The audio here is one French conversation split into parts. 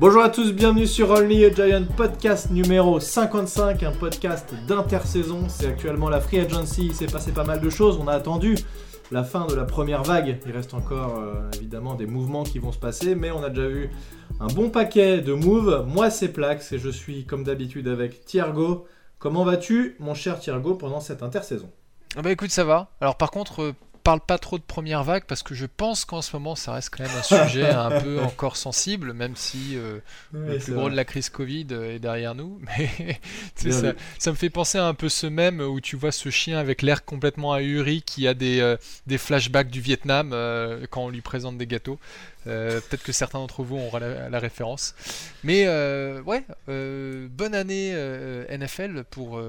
Bonjour à tous, bienvenue sur Only a Giant podcast numéro 55, un podcast d'intersaison. C'est actuellement la Free Agency, il s'est passé pas mal de choses. On a attendu la fin de la première vague. Il reste encore euh, évidemment des mouvements qui vont se passer, mais on a déjà vu un bon paquet de moves. Moi, c'est Plax et je suis comme d'habitude avec Thiergo. Comment vas-tu, mon cher Thiergo, pendant cette intersaison? Ah Bah écoute, ça va. Alors par contre, euh, parle pas trop de première vague parce que je pense qu'en ce moment ça reste quand même un sujet un peu encore sensible, même si euh, le plus gros de la crise Covid euh, est derrière nous. Mais ça, ça, me fait penser à un peu ce même où tu vois ce chien avec l'air complètement ahuri qui a des, euh, des flashbacks du Vietnam quand on lui présente des gâteaux. Peut-être que certains d'entre vous auront la, la référence. Mais ouais, bonne année NFL pour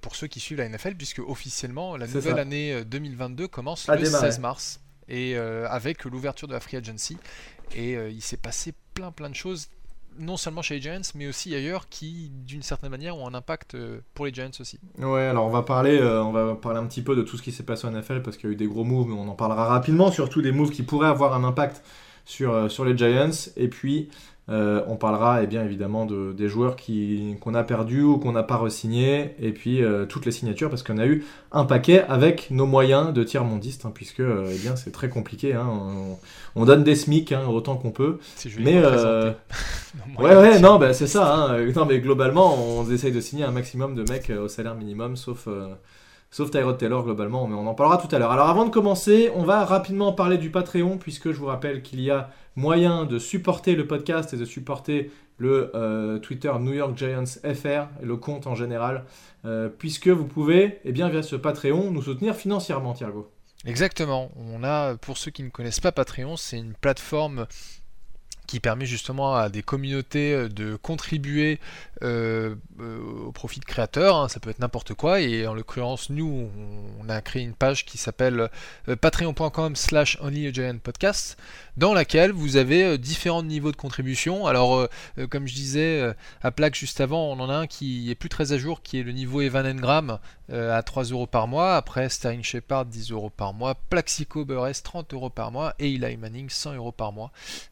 pour ceux qui suivent la NFL, puisque officiellement la nouvelle année 2022 euh, commence le 16 mars et euh, avec l'ouverture de la free agency. Et il s'est passé plein plein de choses, non seulement chez les Giants, mais aussi ailleurs, qui d'une certaine manière ont un impact pour les Giants aussi. Ouais, alors on va parler, on va parler un petit peu de tout ce qui s'est passé en NFL parce qu'il y a eu des gros moves, mais on en parlera rapidement, surtout des moves qui pourraient avoir un impact sur, sur les Giants. Et puis euh, on parlera eh bien évidemment de, des joueurs qu'on a perdus ou qu'on n'a pas re-signés, et puis euh, toutes les signatures, parce qu'on a eu un paquet avec nos moyens de tiers mondiste, hein, puisque euh, eh bien c'est très compliqué. Hein, on, donne des SMIC hein, autant qu'on peut. Mais ouais, ouais, non, bah, c'est ça. non, mais globalement, on essaye de signer un maximum de mecs au salaire minimum, sauf sauf Tyrod Taylor globalement, mais on en parlera tout à l'heure. Alors avant de commencer, on va rapidement parler du Patreon, puisque je vous rappelle qu'il y a moyen de supporter le podcast et de supporter le euh, Twitter New York Giants FR, le compte en général, euh, puisque vous pouvez, eh bien, via ce Patreon, nous soutenir financièrement, Thiergo. Exactement. On a, pour ceux qui ne connaissent pas Patreon, c'est une plateforme qui permet justement à des communautés euh, de contribuer euh, euh, au profit de créateurs, hein. ça peut être n'importe quoi, et en l'occurrence nous on a créé une page qui s'appelle patreon.com slash podcast dans laquelle vous avez différents niveaux de contribution. Alors comme je disais à plaque juste avant, on en a un qui est plus très à jour, qui est le niveau Evan Engram à 3 euros par mois, après Sterling Shepard 10 euros par mois, Plaxico Burress 30 euros par mois, et Eli Manning 100 euros par mois.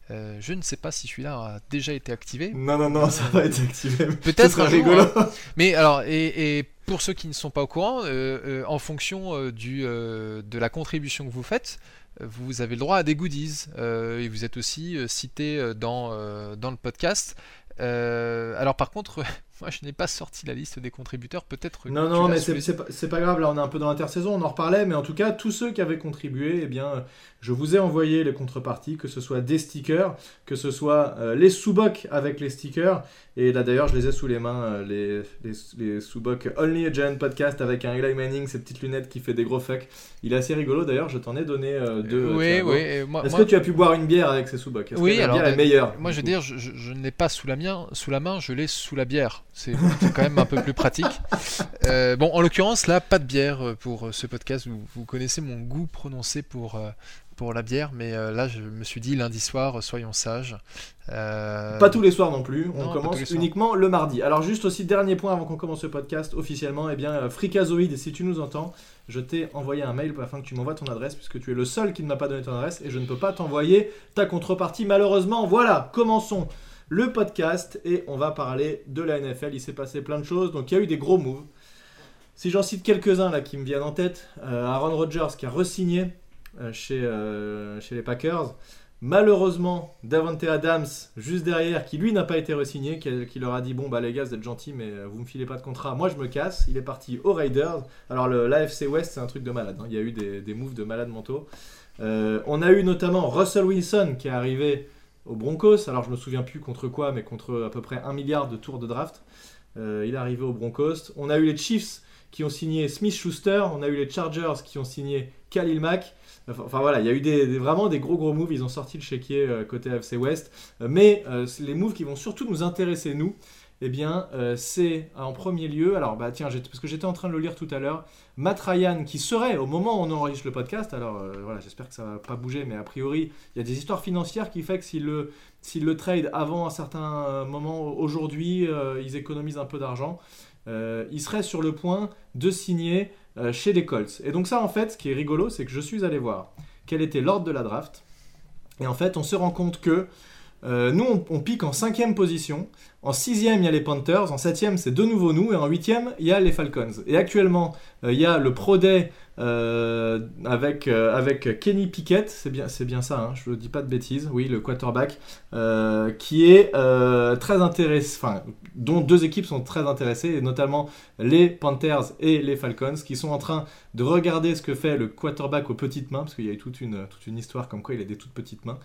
je ne sais pas si celui-là a déjà été activé. Non, non, non, ça va être activé. Peut-être un rigolo. Hein. Mais alors, et, pour ceux qui ne sont pas au courant, euh, euh, en fonction euh, du, de la contribution que vous faites, vous avez le droit à des goodies. et vous êtes aussi cité dans, dans le podcast. alors par contre, moi, je n'ai pas sorti la liste des contributeurs. Peut-être. Non, non, mais c'est pas, pas, grave. Là, on est un peu dans l'intersaison. On en reparlait. Mais en tout cas, tous ceux qui avaient contribué, eh bien, je vous ai envoyé les contreparties, que ce soit des stickers, que ce soit euh, les sous-bocs avec les stickers. Et là, d'ailleurs, je les ai sous les mains, euh, les, les, les sous-bocs Only a Giant Podcast avec un Eli Manning, ces petites lunettes qui fait des gros fucks. Il est assez rigolo. D'ailleurs, je t'en ai donné euh, deux. oui, oui. Est-ce que tu as pu boire une bière avec ces sous-bocs? Oui, la alors. bière est meilleure Moi, je veux dire, je, je ne l'ai pas sous la, main, sous la main, je l'ai sous la bière. C'est quand même un peu plus pratique. Euh, bon, en l'occurrence, là, pas de bière euh, pour euh, ce podcast. Vous, vous connaissez mon goût prononcé pour, pour la bière, mais là, je me suis dit lundi soir, soyons sages. Pas tous les soirs non plus. On commence uniquement le mardi. Alors, juste aussi, dernier point avant qu'on commence ce podcast officiellement, eh bien, Fricazoïde, si tu nous entends, je t'ai envoyé un mail afin que tu m'envoies ton adresse, puisque tu es le seul qui ne m'a pas donné ton adresse et je ne peux pas t'envoyer ta contrepartie, malheureusement. Voilà, commençons le podcast et on va parler de la NFL. Il s'est passé plein de choses, donc il y a eu des gros moves. Si j'en cite quelques-uns là qui me viennent en tête, euh, Aaron Rodgers qui a re-signé euh, chez, euh, chez les Packers. Malheureusement, Davante Adams juste derrière, qui lui n'a pas été re-signé, qui, leur a dit bon bah les gars vous êtes gentils mais vous me filez pas de contrat, moi je me casse. Il est parti aux Raiders. Alors l'AFC West c'est un truc de malade. Hein. Il y a eu des, des moves de malades mentaux. on a eu notamment Russell Wilson qui est arrivé aux Broncos. Alors je me souviens plus contre quoi, mais contre à peu près un milliard de tours de draft. Euh, il est arrivé aux Broncos. On a eu les Chiefs qui ont signé Smith Schuster. On a eu les Chargers qui ont signé Khalil Mack. Enfin, voilà, il y a eu des, vraiment des gros gros moves. Ils ont sorti le chéquier euh, côté FC West. Euh, mais les moves qui vont surtout nous intéresser, nous, eh bien, euh, c'est en premier lieu, alors bah tiens, parce que j'étais en train de le lire tout à l'heure, Matt Ryan, qui serait, au moment où on enregistre le podcast, alors euh, voilà, j'espère que ça va pas bouger, mais a priori, il y a des histoires financières qui fait que s'il le, le trade avant un certain moment, aujourd'hui, euh, ils économisent un peu d'argent, il serait sur le point de signer chez les Colts. Et donc ça, en fait, ce qui est rigolo, c'est que je suis allé voir quel était l'ordre de la draft, et en fait, on se rend compte que nous, on, pique en cinquième position. En sixième, il y a les Panthers. En septième, c'est de nouveau nous. Et en huitième, il y a les Falcons. Et actuellement, il y a le Pro Day avec, avec Kenny Pickett. C'est bien, c'est bien ça, hein, je ne dis pas de bêtises. Oui, le quarterback. qui est très intéressant. Enfin, dont deux équipes sont très intéressées. Et notamment les Panthers et les Falcons. Qui sont en train de regarder ce que fait le quarterback aux petites mains. Parce qu'il y a eu toute une, toute une histoire comme quoi il a des toutes petites mains.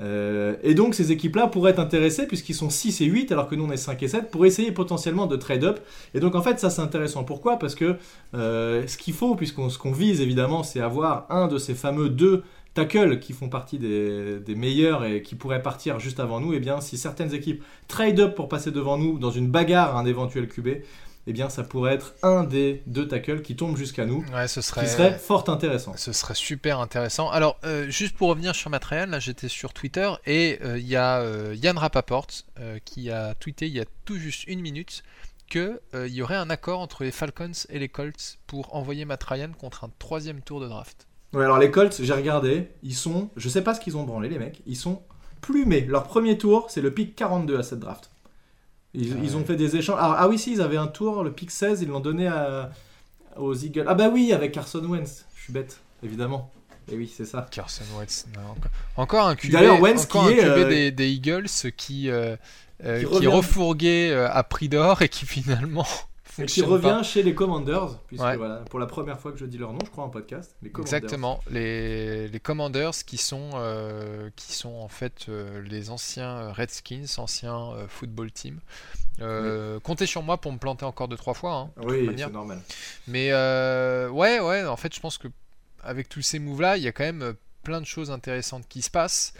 Euh, et donc ces équipes-là pourraient être intéressées puisqu'ils sont 6 et 8 alors que nous on est 5 et 7 pour essayer potentiellement de trade up. Et donc en fait ça c'est intéressant. Pourquoi? Parce que euh, ce qu'il faut, puisqu'on ce qu'on vise évidemment c'est avoir un de ces fameux deux tackles qui font partie des, meilleurs et qui pourraient partir juste avant nous, et eh bien si certaines équipes trade up pour passer devant nous dans une bagarre un éventuel QB, eh bien ça pourrait être un des deux tackles qui tombe jusqu'à nous. Ouais, ce serait, qui serait fort intéressant. Ce serait super intéressant. Alors, euh, juste pour revenir sur Matériel, là j'étais sur Twitter et euh, il y a euh, Yann Rapaport qui a tweeté il y a tout juste une minute qu'il y aurait un accord entre les Falcons et les Colts pour envoyer Matt Ryan contre un troisième tour de draft. Ouais, alors les Colts, j'ai regardé, ils sont, je sais pas ce qu'ils ont branlé les mecs, ils sont plumés. Leur premier tour, c'est le pick 42 à cette draft. Ils, ont fait des échanges. Ah, oui, si, ils avaient un tour, le pick 16, ils l'ont donné aux Eagles. Ah bah oui, avec Carson Wentz. Je suis bête, évidemment. Et oui, c'est ça. Carson Wentz. encore un QB, D'ailleurs, Wentz qui est, euh, des, Eagles qui, euh, euh, qui, qui refourguait à prix d'or et qui finalement et qui revient chez les Commanders, puisque voilà, pour la première fois que je dis leur nom, je crois en podcast. Les Exactement, les, les Commanders qui sont, euh, qui sont en fait euh, les anciens Redskins, anciens euh, football team. Comptez sur moi pour me planter encore deux trois fois. Hein, oui, c'est normal. Mais ouais, ouais, en fait, je pense que avec tous ces moves là, il y a quand même plein de choses intéressantes qui se passent.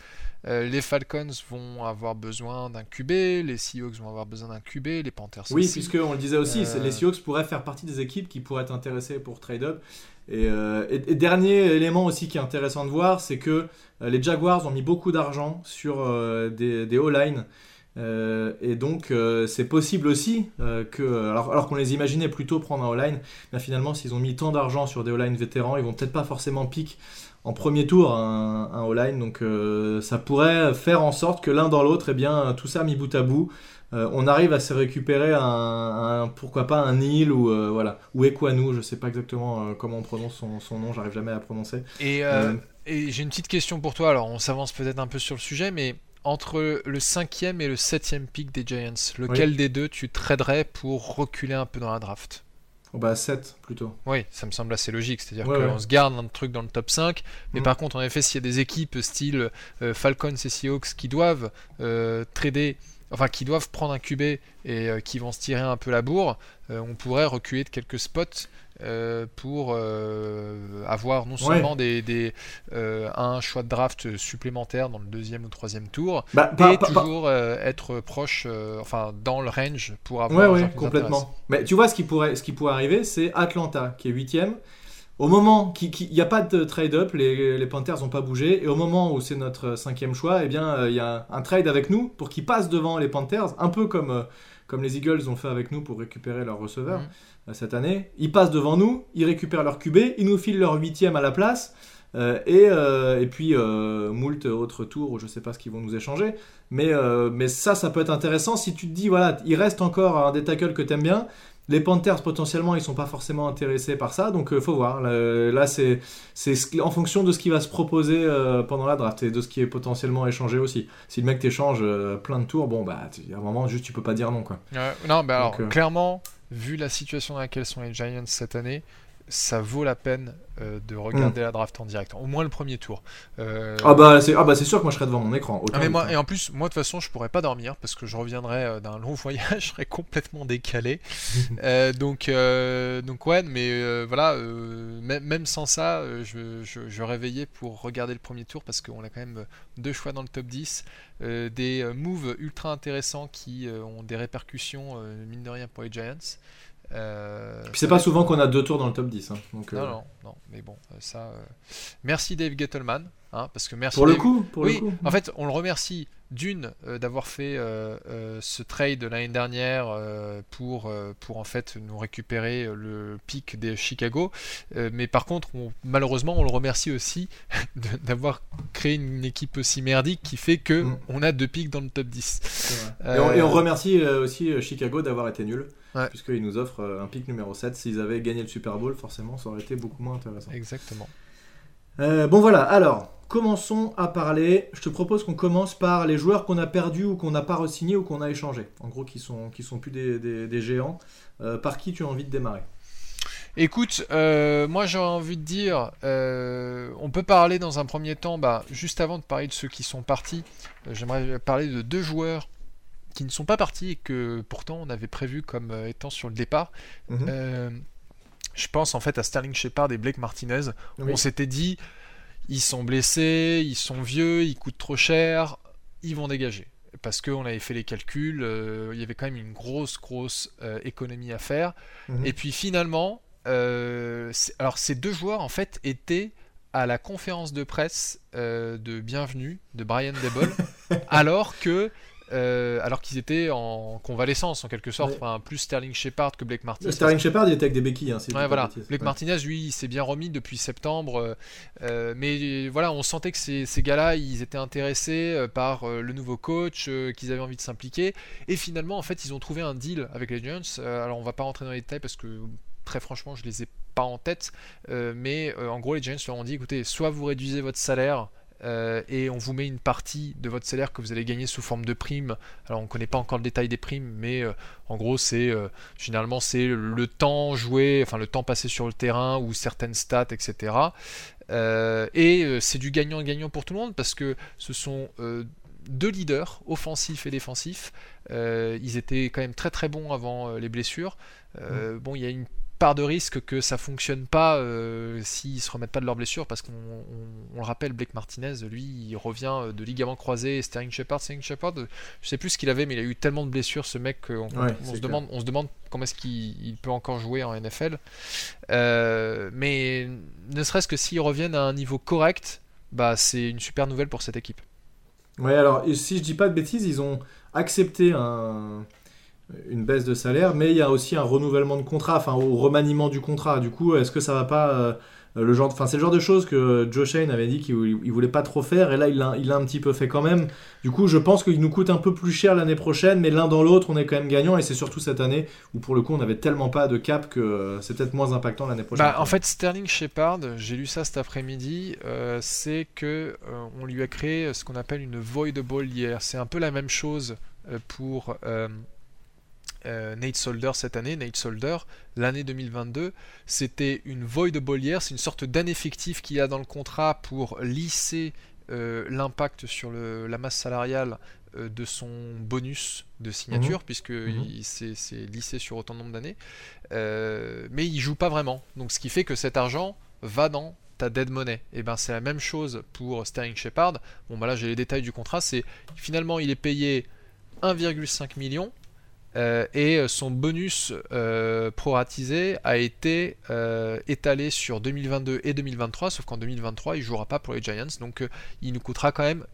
Euh, les Falcons vont avoir besoin d'un QB, les Seahawks vont avoir besoin d'un QB, les Panthers oui, aussi. Oui, puisque on le disait aussi, euh, les Seahawks pourraient faire partie des équipes qui pourraient être intéressées pour trade-up. Et, euh, dernier élément aussi qui est intéressant de voir, c'est que les Jaguars ont mis beaucoup d'argent sur des, des O-line. et donc c'est possible aussi que, alors, alors qu'on les imaginait plutôt prendre un O-line, mais finalement s'ils ont mis tant d'argent sur des O-line vétérans, ils vont peut-être pas forcément pick en premier tour un, un all-line. Donc euh, ça pourrait faire en sorte que l'un dans l'autre, et eh bien, tout ça mis bout à bout, euh, on arrive à se récupérer un, pourquoi pas un Nil ou euh, voilà ou Equanu, je sais pas exactement comment on prononce son, son nom, j'arrive jamais à prononcer. Et, et j'ai une petite question pour toi. Alors on s'avance peut-être un peu sur le sujet, mais entre le cinquième et le septième pick des Giants, lequel des deux tu traderais pour reculer un peu dans la draft? Oh bah 7 plutôt. Oui, ça me semble assez logique. C'est-à-dire qu'on se garde un truc dans le top 5. Mais mm. par contre, en effet, s'il y a des équipes style euh, Falcons et Seahawks qui doivent euh, trader, enfin qui doivent prendre un QB et euh, qui vont se tirer un peu la bourre, on pourrait reculer de quelques spots euh, pour euh, avoir non seulement des, euh, un choix de draft supplémentaire dans le deuxième ou troisième tour, bah, et toujours être proche, enfin dans le range pour avoir. Ouais, ouais, complètement. Mais tu vois, ce qui pourrait, ce qui pourrait arriver, c'est Atlanta qui est huitième. Au moment il n'y a pas de trade-up, les, les, Panthers n'ont pas bougé, et au moment où c'est notre cinquième choix, eh bien il y a un trade avec nous pour qu'ils passent devant les Panthers, un peu comme, comme les Eagles ont fait avec nous pour récupérer leur receveur. Mm. Euh, cette année. Ils passent devant nous, ils récupèrent leur QB, ils nous filent leur huitième à la place. Euh, et, euh, et, puis moult autres tours je sais pas ce qu'ils vont nous échanger. Mais, mais ça, ça peut être intéressant si tu te dis, voilà, il reste encore un des tackles que tu aimes bien. Les Panthers, potentiellement, ils sont pas forcément intéressés par ça, donc faut voir. Là, c'est en fonction de ce qui va se proposer pendant la draft et de ce qui est potentiellement échangé aussi. Si le mec t'échange plein de tours, bon, bah, à un moment, juste, tu peux pas dire non, quoi. non, mais alors, clairement, vu la situation dans laquelle sont les Giants cette année, ça vaut la peine euh, de regarder hmm. la draft en direct, au moins le premier tour. Euh, ah bah c'est ah bah sûr que moi je serais devant mon écran. Ah, mais moi, et en plus, moi de toute façon, je pourrais pas dormir parce que je reviendrai euh, d'un long voyage, je serais complètement décalé. donc donc ouais, mais voilà, même sans ça, je, je, je, réveillais pour regarder le premier tour parce qu'on a quand même deux choix dans le top 10, des moves ultra intéressants qui ont des répercussions mine de rien pour les Giants. Euh, Puis c'est pas souvent qu'on a deux tours dans le top 10. Hein, donc, non, euh, non, non, mais bon, euh, ça. Merci Dave Gettleman, hein, parce que merci. Pour le coup, pour oui, le coup. En fait, on le remercie d'une d'avoir fait ce trade l'année dernière pour, pour en fait nous récupérer le pic des Chicago, mais par contre malheureusement on le remercie aussi d'avoir créé une équipe aussi merdique qui fait que mm. on a deux pics dans le top 10. Et on, et, on, remercie aussi Chicago d'avoir été nul puisqu'ils nous offrent euh, un pic numéro 7. S'ils avaient gagné le Super Bowl, forcément, ça aurait été beaucoup moins intéressant. Exactement. Euh, bon voilà, alors, commençons à parler. Je te propose qu'on commence par les joueurs qu'on a perdus ou qu'on n'a pas re-signés ou qu'on a échangés. En gros, qui sont, qui sont plus des, géants. Euh, par qui tu as envie de démarrer? Écoute, moi j'ai envie de dire, on peut parler dans un premier temps, bah, juste avant de parler de ceux qui sont partis, j'aimerais parler de deux joueurs qui ne sont pas partis et que pourtant on avait prévu comme euh, étant sur le départ. Mhm. Euh, je pense en fait à Sterling Shepard et Blake Martinez. On s'était dit, ils sont blessés, ils sont vieux, ils coûtent trop cher, ils vont dégager. Parce qu'on avait fait les calculs, euh, il y avait quand même une grosse, grosse économie à faire. Mhm. Et puis finalement, alors ces deux joueurs en fait étaient à la conférence de presse de bienvenue de Brian Debol, alors que euh, alors qu'ils étaient en convalescence en quelque sorte, plus Sterling Shepard que Blake Martinez. Sterling Shepard il était avec des béquilles. Hein, voilà. Blake Martinez lui il s'est bien remis depuis septembre, euh, euh, mais voilà on sentait que ces, gars-là ils étaient intéressés par le nouveau coach, qu'ils avaient envie de s'impliquer, et finalement en fait ils ont trouvé un deal avec les Giants. alors on va pas rentrer dans les détails parce que très franchement je les ai pas en tête, mais en gros les Giants leur ont dit écoutez soit vous réduisez votre salaire euh, et on vous met une partie de votre salaire que vous allez gagner sous forme de prime. Alors on ne connaît pas encore le détail des primes, mais euh, en gros c'est euh, généralement c'est le temps joué, enfin le temps passé sur le terrain ou certaines stats, etc. et c'est du gagnant-gagnant pour tout le monde parce que ce sont deux leaders, offensifs et défensifs. ils étaient quand même très très bons avant les blessures. Mmh. Bon, il y a une de risque que ça fonctionne pas euh, s'ils se remettent pas de leur blessure parce qu'on le rappelle Blake Martinez lui il revient euh, de ligament croisé Sterling Shepard Sterling Shepard je sais plus ce qu'il avait mais il a eu tellement de blessures ce mec qu'on on se demande on se demande comment est-ce qu'il peut encore jouer en NFL euh, mais ne serait-ce que s'ils reviennent à un niveau correct bah c'est une super nouvelle pour cette équipe. Ouais alors si je dis pas de bêtises ils ont accepté un une baisse de salaire, mais il y a aussi un renouvellement de contrat, enfin au remaniement du contrat. Du coup, est-ce que ça va pas euh, le genre, enfin c'est le genre de choses que Joe Shane avait dit qu'il voulait pas trop faire, et là il l'a il a un petit peu fait quand même. Du coup, je pense qu'il nous coûte un peu plus cher l'année prochaine, mais l'un dans l'autre, on est quand même gagnant, et c'est surtout cette année où pour le coup on avait tellement pas de cap que euh, c'est peut-être moins impactant l'année prochaine. Bah, en fait, Sterling Shepard, j'ai lu ça cet après-midi, euh, c'est que on lui a créé ce qu'on appelle une voidable year. C'est un peu la même chose pour Nate Solder cette année. Nate Solder, l'année 2022, c'était une voidable year, c'est une sorte d'aneffectif qu'il y a dans le contrat pour lisser euh, l'impact sur la masse salariale euh, de son bonus de signature, mhm. puisque mhm. c'est lissé sur autant de nombre d'années. mais il joue pas vraiment. Donc ce qui fait que cet argent va dans ta dead money. Et ben c'est la même chose pour Sterling Shepard. Bon bah là j'ai les détails du contrat, c'est finalement il est payé 1,5 million euh, et euh, son bonus euh, proratisé a été étalé sur 2022 et 2023, sauf qu'en 2023 il jouera pas pour les Giants, donc il nous coûtera quand même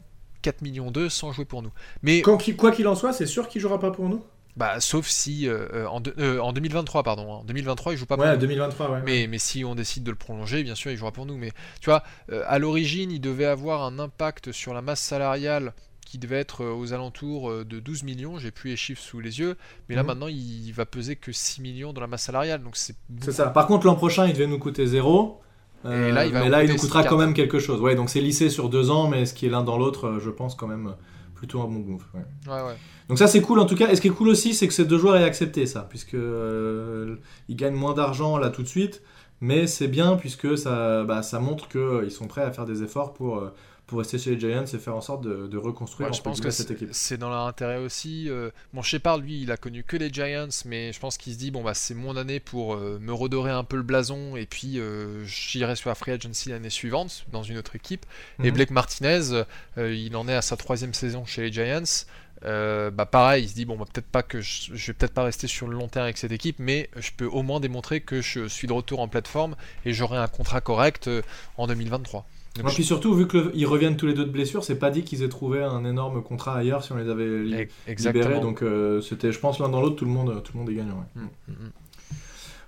4 millions 2 sans jouer pour nous. Mais quoi qu'il en soit, c'est sûr qu'il jouera pas pour nous? Bah, sauf si en, en, 2023 pardon, en 2023 il joue pas pour ouais, 2023 ouais. Mais mais si on décide de le prolonger, bien sûr il jouera pour nous. Mais tu vois, à l'origine il devait avoir un impact sur la masse salariale qui devait être euh, aux alentours euh, de 12 millions, j'ai plus les chiffres sous les yeux, mais là mhm. maintenant il va peser que 6 millions dans la masse salariale, donc c'est ça. Par contre l'an prochain il devait nous coûter 0. Euh, là, il va mais là, il nous coûtera quand même quelque chose. Ouais, donc c'est lissé sur deux ans, mais ce qui est l'un dans l'autre, je pense quand même plutôt un bon move. Ouais. Ouais, donc ça c'est cool en tout cas. Et ce qui est cool aussi, c'est que ces deux joueurs aient accepté ça, puisque ils gagnent moins d'argent là tout de suite, mais c'est bien puisque ça, bah, ça montre qu'ils sont prêts à faire des efforts pour pour rester chez les Giants et faire en sorte de, reconstruire je pense que cette équipe. C'est dans leur intérêt aussi. Euh, bon, Shepard, lui, il a connu que les Giants, mais je pense qu'il se dit bon bah c'est mon année pour euh, me redorer un peu le blason et puis euh, j'irai sur la free agency l'année suivante dans une autre équipe. Et mhm. Blake Martinez, il en est à sa troisième saison chez les Giants. bah pareil, il se dit bon bah, peut-être pas que je, je vais peut-être pas rester sur le long terme avec cette équipe, mais je peux au moins démontrer que je suis de retour en plateforme et j'aurai un contrat correct en 2023. Et puis surtout, vu qu'ils reviennent tous les deux de blessure, c'est pas dit qu'ils aient trouvé un énorme contrat ailleurs si on les avait libérés. Donc c'était, je pense, l'un dans l'autre, tout le monde, tout le monde est gagnant. Mm, mm, mm.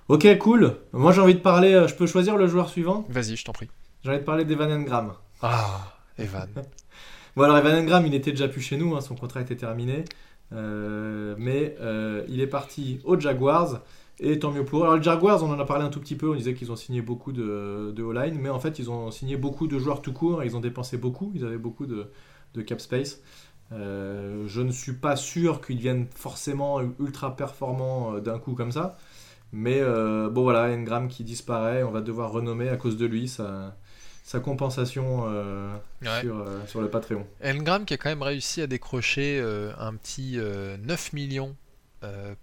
Ok, cool. Moi j'ai envie de parler. Je peux choisir le joueur suivant? Vas-y, je t'en prie. J'ai envie de parler d'Evan Engram. Ah, Evan. bon alors Evan Engram, il était déjà plus chez nous, hein, son contrat était terminé. Euh, mais euh, il est parti aux Jaguars. Et tant mieux pour eux. Alors, les Jaguars, on en a parlé un tout petit peu. On disait qu'ils ont signé beaucoup de, de line mais en fait, ils ont signé beaucoup de joueurs tout court. Ils ont dépensé beaucoup. Ils avaient beaucoup de, de cap space. Euh, je ne suis pas sûr qu'ils viennent forcément ultra performants d'un coup comme ça. Mais bon, voilà, Engram qui disparaît. On va devoir renommer à cause de lui. Ça, sa compensation euh, sur, euh, sur, le Patreon. Engram qui a quand même réussi à décrocher euh, un petit 9 millions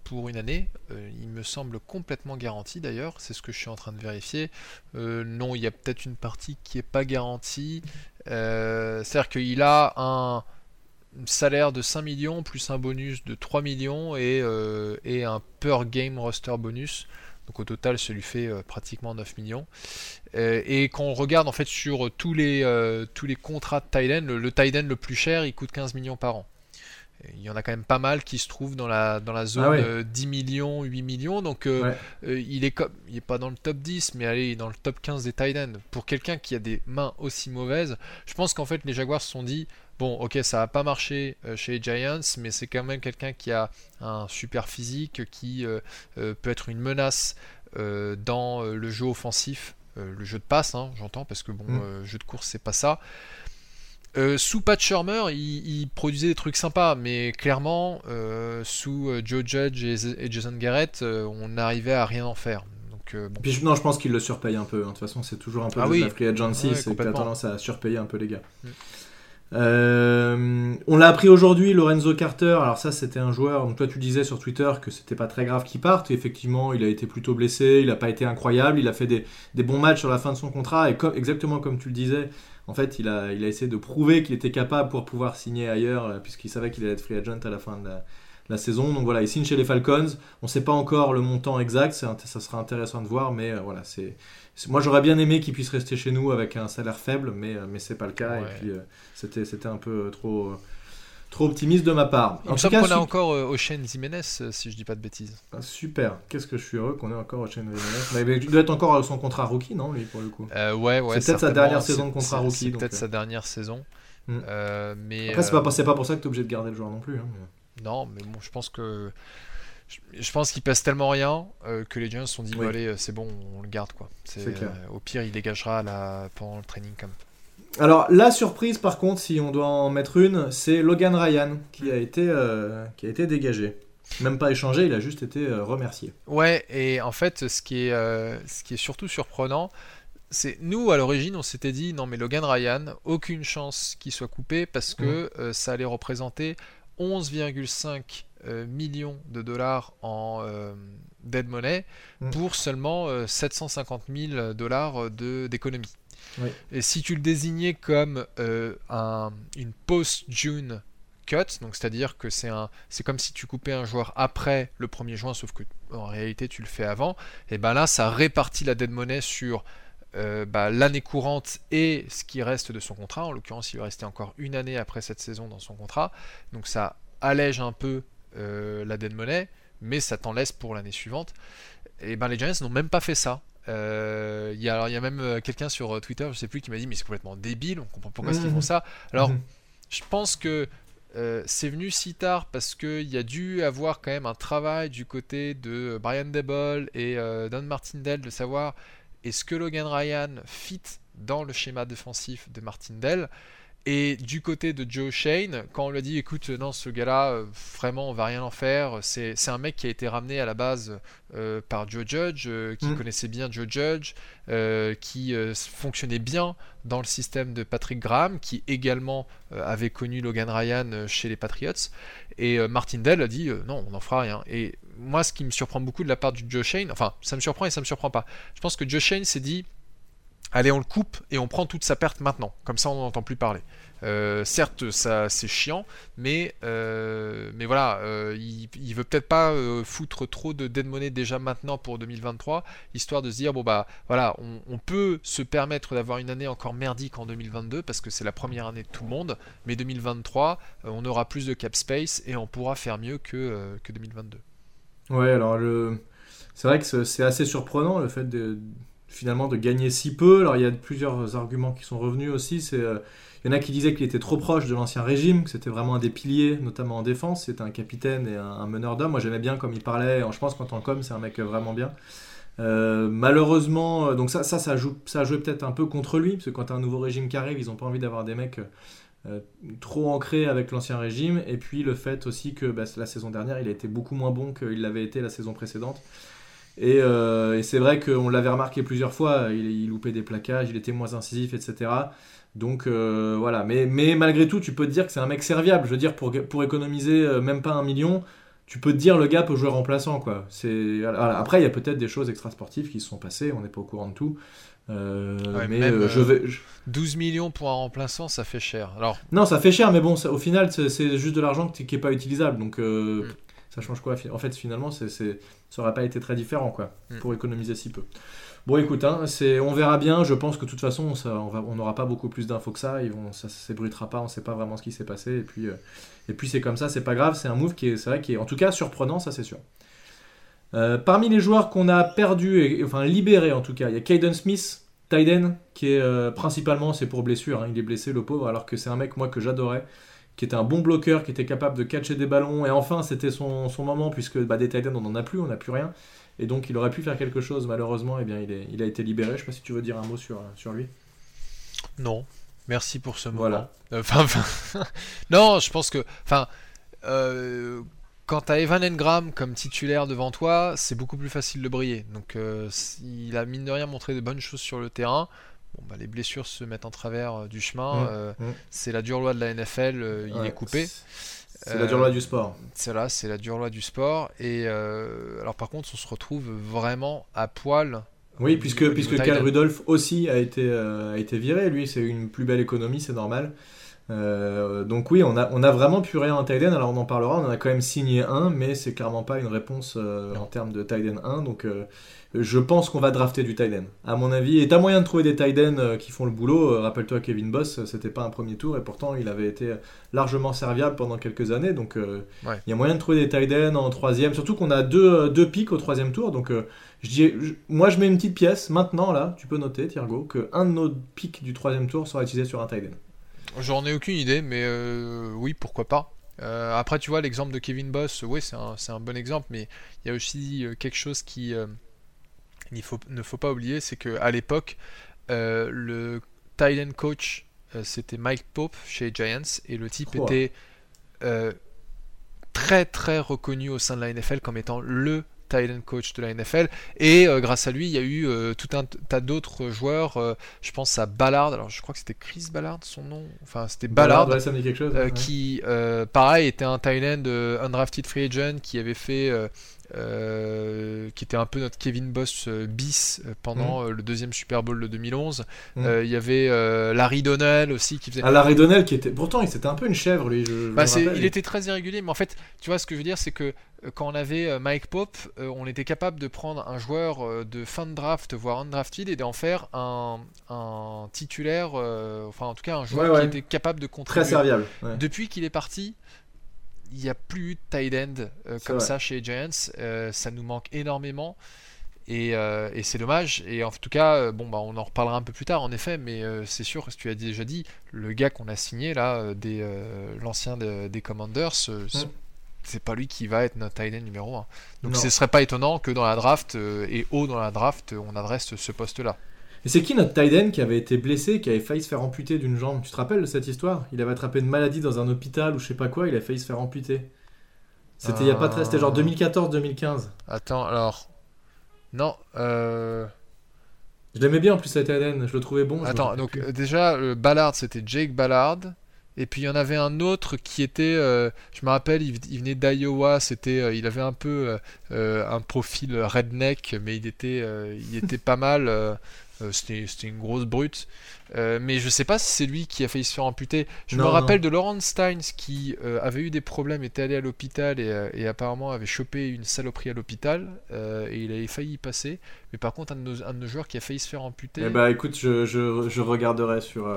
pour une année. il me semble complètement garanti d'ailleurs, c'est ce que je suis en train de vérifier. non, il y a peut-être une partie qui n'est pas garantie. C'est-à-dire qu'il a un salaire de 5 millions plus un bonus de 3 millions et, un per game roster bonus. Donc au total, ça lui fait euh, pratiquement 9 millions. Euh, et quand on regarde en fait sur tous les, euh, tous les contrats de Tiden, le, le le plus cher, il coûte 15 millions par an. Il y en a quand même pas mal qui se trouvent dans la, dans la zone 10 ah millions, 8 millions. Donc il est comme, il est pas dans le top 10, mais allez, il est dans le top 15 des tight Pour quelqu'un qui a des mains aussi mauvaises, je pense qu'en fait les Jaguars se sont dit Bon, ok, ça n'a pas marché euh, chez les Giants, mais c'est quand même quelqu'un qui a un super physique, qui euh, euh, peut être une menace dans le jeu offensif, le jeu de passe, hein, j'entends, parce que bon, mm. jeu de course, c'est pas ça. Sous Pat Shermer, il, produisait des trucs sympas, mais clairement, sous Joe Judge et, Jason Garrett, on n'arrivait à rien en faire. Donc, Puis, non, je pense qu'il le surpaye un peu. Hein. De toute façon, c'est toujours un peu ah la free agency, c'est que tendance à surpayer un peu les gars. Mm. Euh, on l'a appris aujourd'hui, Lorenzo Carter. Alors ça, c'était un joueur. Donc toi, tu disais sur Twitter que c'était pas très grave qu'il parte. effectivement, il a été plutôt blessé. Il n'a pas été incroyable. Il a fait des, bons matchs sur la fin de son contrat. Et exactement comme tu le disais, en fait, il a, il a essayé de prouver qu'il était capable pour pouvoir signer ailleurs, euh, puisqu'il savait qu'il allait être free agent à la fin de la, saison. Donc voilà, il signe chez les Falcons. On ne sait pas encore le montant exact. Ça sera intéressant de voir, mais euh, voilà, c'est moi, j'aurais bien aimé qu'il puisse rester chez nous avec un salaire faible, mais, euh, mais c'est pas le cas. Et puis, euh, c'était, c'était un peu euh, trop, trop optimiste de ma part. En tout cas, qu'on a encore Ocean Jiménez, si je dis pas de bêtises. Ah, super. Qu'est-ce que je suis heureux qu'on ait encore Ocean Jiménez. il doit être encore à son contrat rookie, non, lui, pour le coup? Ouais, ouais. C'est peut-être sa dernière saison de contrat rookie. C'est peut-être sa dernière saison. Hmm. mais Après, c'est pas, pas pour ça que tu es obligé de garder le joueur non plus. Hein, non, mais bon, je pense que je pense qu'il passe tellement rien euh, que les Giants se sont dit allez euh, c'est bon on le garde quoi. Euh, au pire il dégagera la, pendant le training camp. Alors la surprise par contre si on doit en mettre une c'est Logan Ryan qui a été qui a été dégagé. Même pas échangé, il a juste été remercié. Ouais, et en fait, ce qui est, ce qui est surtout surprenant, c'est nous à l'origine, on s'était dit non mais Logan Ryan, aucune chance qu'il soit coupé parce que mm. ça allait représenter 11,5 euh, millions de dollars en euh, dead money mm. pour seulement 750 euh, 000 dollars d'économie. Et si tu le désignais comme un, une post-June cut, donc c'est-à-dire que c'est un, c'est comme si tu coupais un joueur après le 1er juin, sauf que en réalité tu le fais avant, et ben là ça répartit la dead money sur bah, l'année courante et ce qui reste de son contrat. En l'occurrence, il va rester encore une année après cette saison dans son contrat. Donc ça allège un peu euh, la dead money, mais ça t'en laisse pour l'année suivante. Et ben les Giants n'ont même pas fait ça. Euh, il y, a, y a même euh, quelqu'un sur Twitter, je sais plus, qui m'a dit mais c'est complètement débile, on comprend pourquoi ils font ça. Alors, je pense que c'est venu si tard parce qu'il y a dû avoir quand même un travail du côté de Brian Debol et Don Martindale de savoir est-ce que Logan Ryan fit dans le schéma défensif de Martindale et du côté de Joe Shane, quand on lui a dit écoute, non, ce gars-là, euh, vraiment, on va rien en faire, c'est un mec qui a été ramené à la base euh, par Joe Judge, euh, qui mm. connaissait bien Joe Judge, qui fonctionnait bien dans le système de Patrick Graham, qui également avait connu Logan Ryan chez les Patriots. Et Martin Dell a dit non, on n'en fera rien. Et moi, ce qui me surprend beaucoup de la part du Joe Shane, enfin, ça me surprend et ça me surprend pas. Je pense que Joe Shane s'est dit allez, on le coupe et on prend toute sa perte maintenant. Comme ça, on n'en entend plus parler. Euh, certes, ça c'est chiant, mais, euh, mais voilà, euh, il, veut peut-être pas foutre trop de dead money déjà maintenant pour 2023, histoire de se dire bon bah voilà, on, peut se permettre d'avoir une année encore merdique en 2022 parce que c'est la première année de tout le monde, mais 2023, on aura plus de cap space et on pourra faire mieux que, que 2022. Ouais, alors le... c'est vrai que c'est assez surprenant le fait de finalement de gagner si peu. Alors il y a plusieurs arguments qui sont revenus aussi, c'est il y en a qui disaient qu'il était trop proche de l'ancien régime, que c'était vraiment un des piliers, notamment en défense. C'était un capitaine et un, meneur d'hommes. Moi, j'aimais bien comme il parlait. Je pense qu'en tant qu'homme, c'est un mec vraiment bien. Euh, malheureusement, euh, donc ça, ça, ça, joue, ça a joué peut-être un peu contre lui, parce que quand un nouveau régime qui arrive, ils n'ont pas envie d'avoir des mecs euh, trop ancrés avec l'ancien régime. Et puis le fait aussi que bah, la saison dernière, il a été beaucoup moins bon qu'il l'avait été la saison précédente. Et, c'est vrai qu'on l'avait remarqué plusieurs fois, il, loupait des plaquages, il était moins incisif, etc. Donc euh, voilà, mais, malgré tout, tu peux te dire que c'est un mec serviable. Je veux dire, pour, économiser euh, même pas un million, tu peux te dire le gars peut jouer remplaçant. Quoi. Après, il y a peut-être des choses extrasportives qui se sont passées, on n'est pas au courant de tout. Euh, mais je vais, 12 millions pour un remplaçant, ça fait cher. Alors... Non, ça fait cher, mais bon, au final, c'est juste de l'argent qui n'est pas utilisable. Donc mm. ça change quoi En fait, finalement, ça n'aurait pas été très différent quoi, mm. pour économiser si peu. Bon, écoute, hein, on verra bien. Je pense que de toute façon, on n'aura pas beaucoup plus d'infos que ça. Ils vont, ça ne s'ébruitera pas. On ne sait pas vraiment ce qui s'est passé. Et puis, euh, et puis c'est comme ça, c'est pas grave. C'est un move qui est, c'est vrai, qui est en tout cas surprenant, ça c'est sûr. Euh, parmi les joueurs qu'on a perdus, et, enfin libérés en tout cas, il y a Caden Smith, Tyden, qui est euh, principalement, c'est pour blessure. Hein. il est blessé, le pauvre, alors que c'est un mec, moi, que j'adorais qui était un bon bloqueur, qui était capable de catcher des ballons, et enfin c'était son, moment, puisque bah, des Titans on n'en a plus, on n'a plus rien. Et donc il aurait pu faire quelque chose, malheureusement, et eh bien il, est, il a été libéré. Je sais pas si tu veux dire un mot sur, sur lui. Non, merci pour ce moment. Voilà. Euh, enfin, non, je pense que, enfin, euh, quand tu as Evan Engram comme titulaire devant toi, c'est beaucoup plus facile de briller. Donc euh, il a mine de rien montré de bonnes choses sur le terrain. Bon, bah, les blessures se mettent en travers du chemin. Mmh, mmh. C'est la dure loi de la NFL. il est coupé. C'est la dure loi du sport. C'est là, c'est la dure loi du sport. Et euh, alors par contre, on se retrouve vraiment à poil. Oui, puisque, puisque Cal Rudolph aussi a été, euh, a été viré. Lui, c'est une plus belle économie, c'est normal. Euh, donc oui, on a, on a vraiment plus rien en Tiden, alors on en parlera, on en a quand même signé un, mais c'est clairement pas une réponse en termes de Tiden 1, donc je pense qu'on va drafter du tight à mon avis. Et t'as moyen de trouver des euh, qui font le boulot. Euh, rappelle-toi Kevin Boss, euh, c'était pas un premier tour et pourtant il avait été largement serviable pendant quelques années. Donc il y a moyen de trouver des tight en troisième. Surtout qu'on a deux, deux pics au troisième tour. Donc je dis, moi je mets une petite pièce maintenant là, tu peux noter Thiergo, que un de nos pics du troisième tour sera utilisé sur un tight J'en ai aucune idée, mais oui, pourquoi pas. après, tu vois, l'exemple de Kevin Boss, oui, c'est un, un, bon exemple, mais il y a aussi quelque chose qui, il faut, ne faut pas oublier, c'est qu'à l'époque, euh, le Thailand coach, euh, c'était Mike Pope chez Giants, et le type était euh, très très reconnu au sein de la NFL comme étant le Thailand coach de la NFL. Et grâce à lui, il y a eu tout un tas d'autres joueurs. je pense à Ballard. Alors, je crois que c'était Chris Ballard, son nom. Enfin, c'était Ballard. Qui, pareil, était un Thailand undrafted free agent qui avait fait euh, qui était un peu notre Kevin Boss euh, bis euh, pendant mm. le deuxième Super Bowl de 2011. Mm. Il y avait Larry Donnell aussi qui faisait. Ah, Larry Donnell qui était. Pourtant, c'était un peu une chèvre, lui. Bah, il était très irrégulier, mais en fait, tu vois, ce que je veux dire, c'est que quand on avait Mike Pope, on était capable de prendre un joueur de fin de draft, voire undrafted, et d'en faire un, un titulaire, enfin en tout cas un joueur qui était capable de contribuer. Très serviable. Depuis qu'il est parti, il n'y a plus de tight end euh, comme ça chez Giants. Euh, ça nous manque énormément. Euh, et, c'est dommage. Et en tout cas, bon, bah, on en reparlera un peu plus tard, en effet. Mais c'est sûr, tu as déjà dit, le gars qu'on a signé là, des, l'ancien des Commanders, c'est pas lui qui va être notre tight end numéro 1. Donc ce serait pas étonnant que dans la draft et haut dans la draft, on adresse ce poste-là. Et c'est qui notre Tyden qui avait été blessé, qui avait failli se faire amputer d'une jambe? Tu te rappelles de cette histoire? Il avait attrapé une maladie dans un hôpital ou je sais pas quoi, il a failli se faire amputer. C'était il y a pas très. C'était genre 2014-2015. Attends, alors. Non, euh. Je l'aimais bien en plus, cet Tyden, je le trouvais bon. Attends, donc déjà, le Ballard c'était Jake Ballard. Et puis il y en avait un autre qui était, je me rappelle, il, venait d'Iowa, c'était, il avait un peu un profil redneck, mais il était, il était pas mal. Euh, c'était une grosse brute. Euh, mais je sais pas si c'est lui qui a failli se faire amputer. Je me rappelle de Laurent Steins qui euh, avait eu des problèmes, était allé à l'hôpital et, apparemment avait chopé une saloperie à l'hôpital et il avait failli y passer. Mais par contre, un de, nos, joueurs qui a failli se faire amputer. Eh bah écoute, je, je, regarderai sur,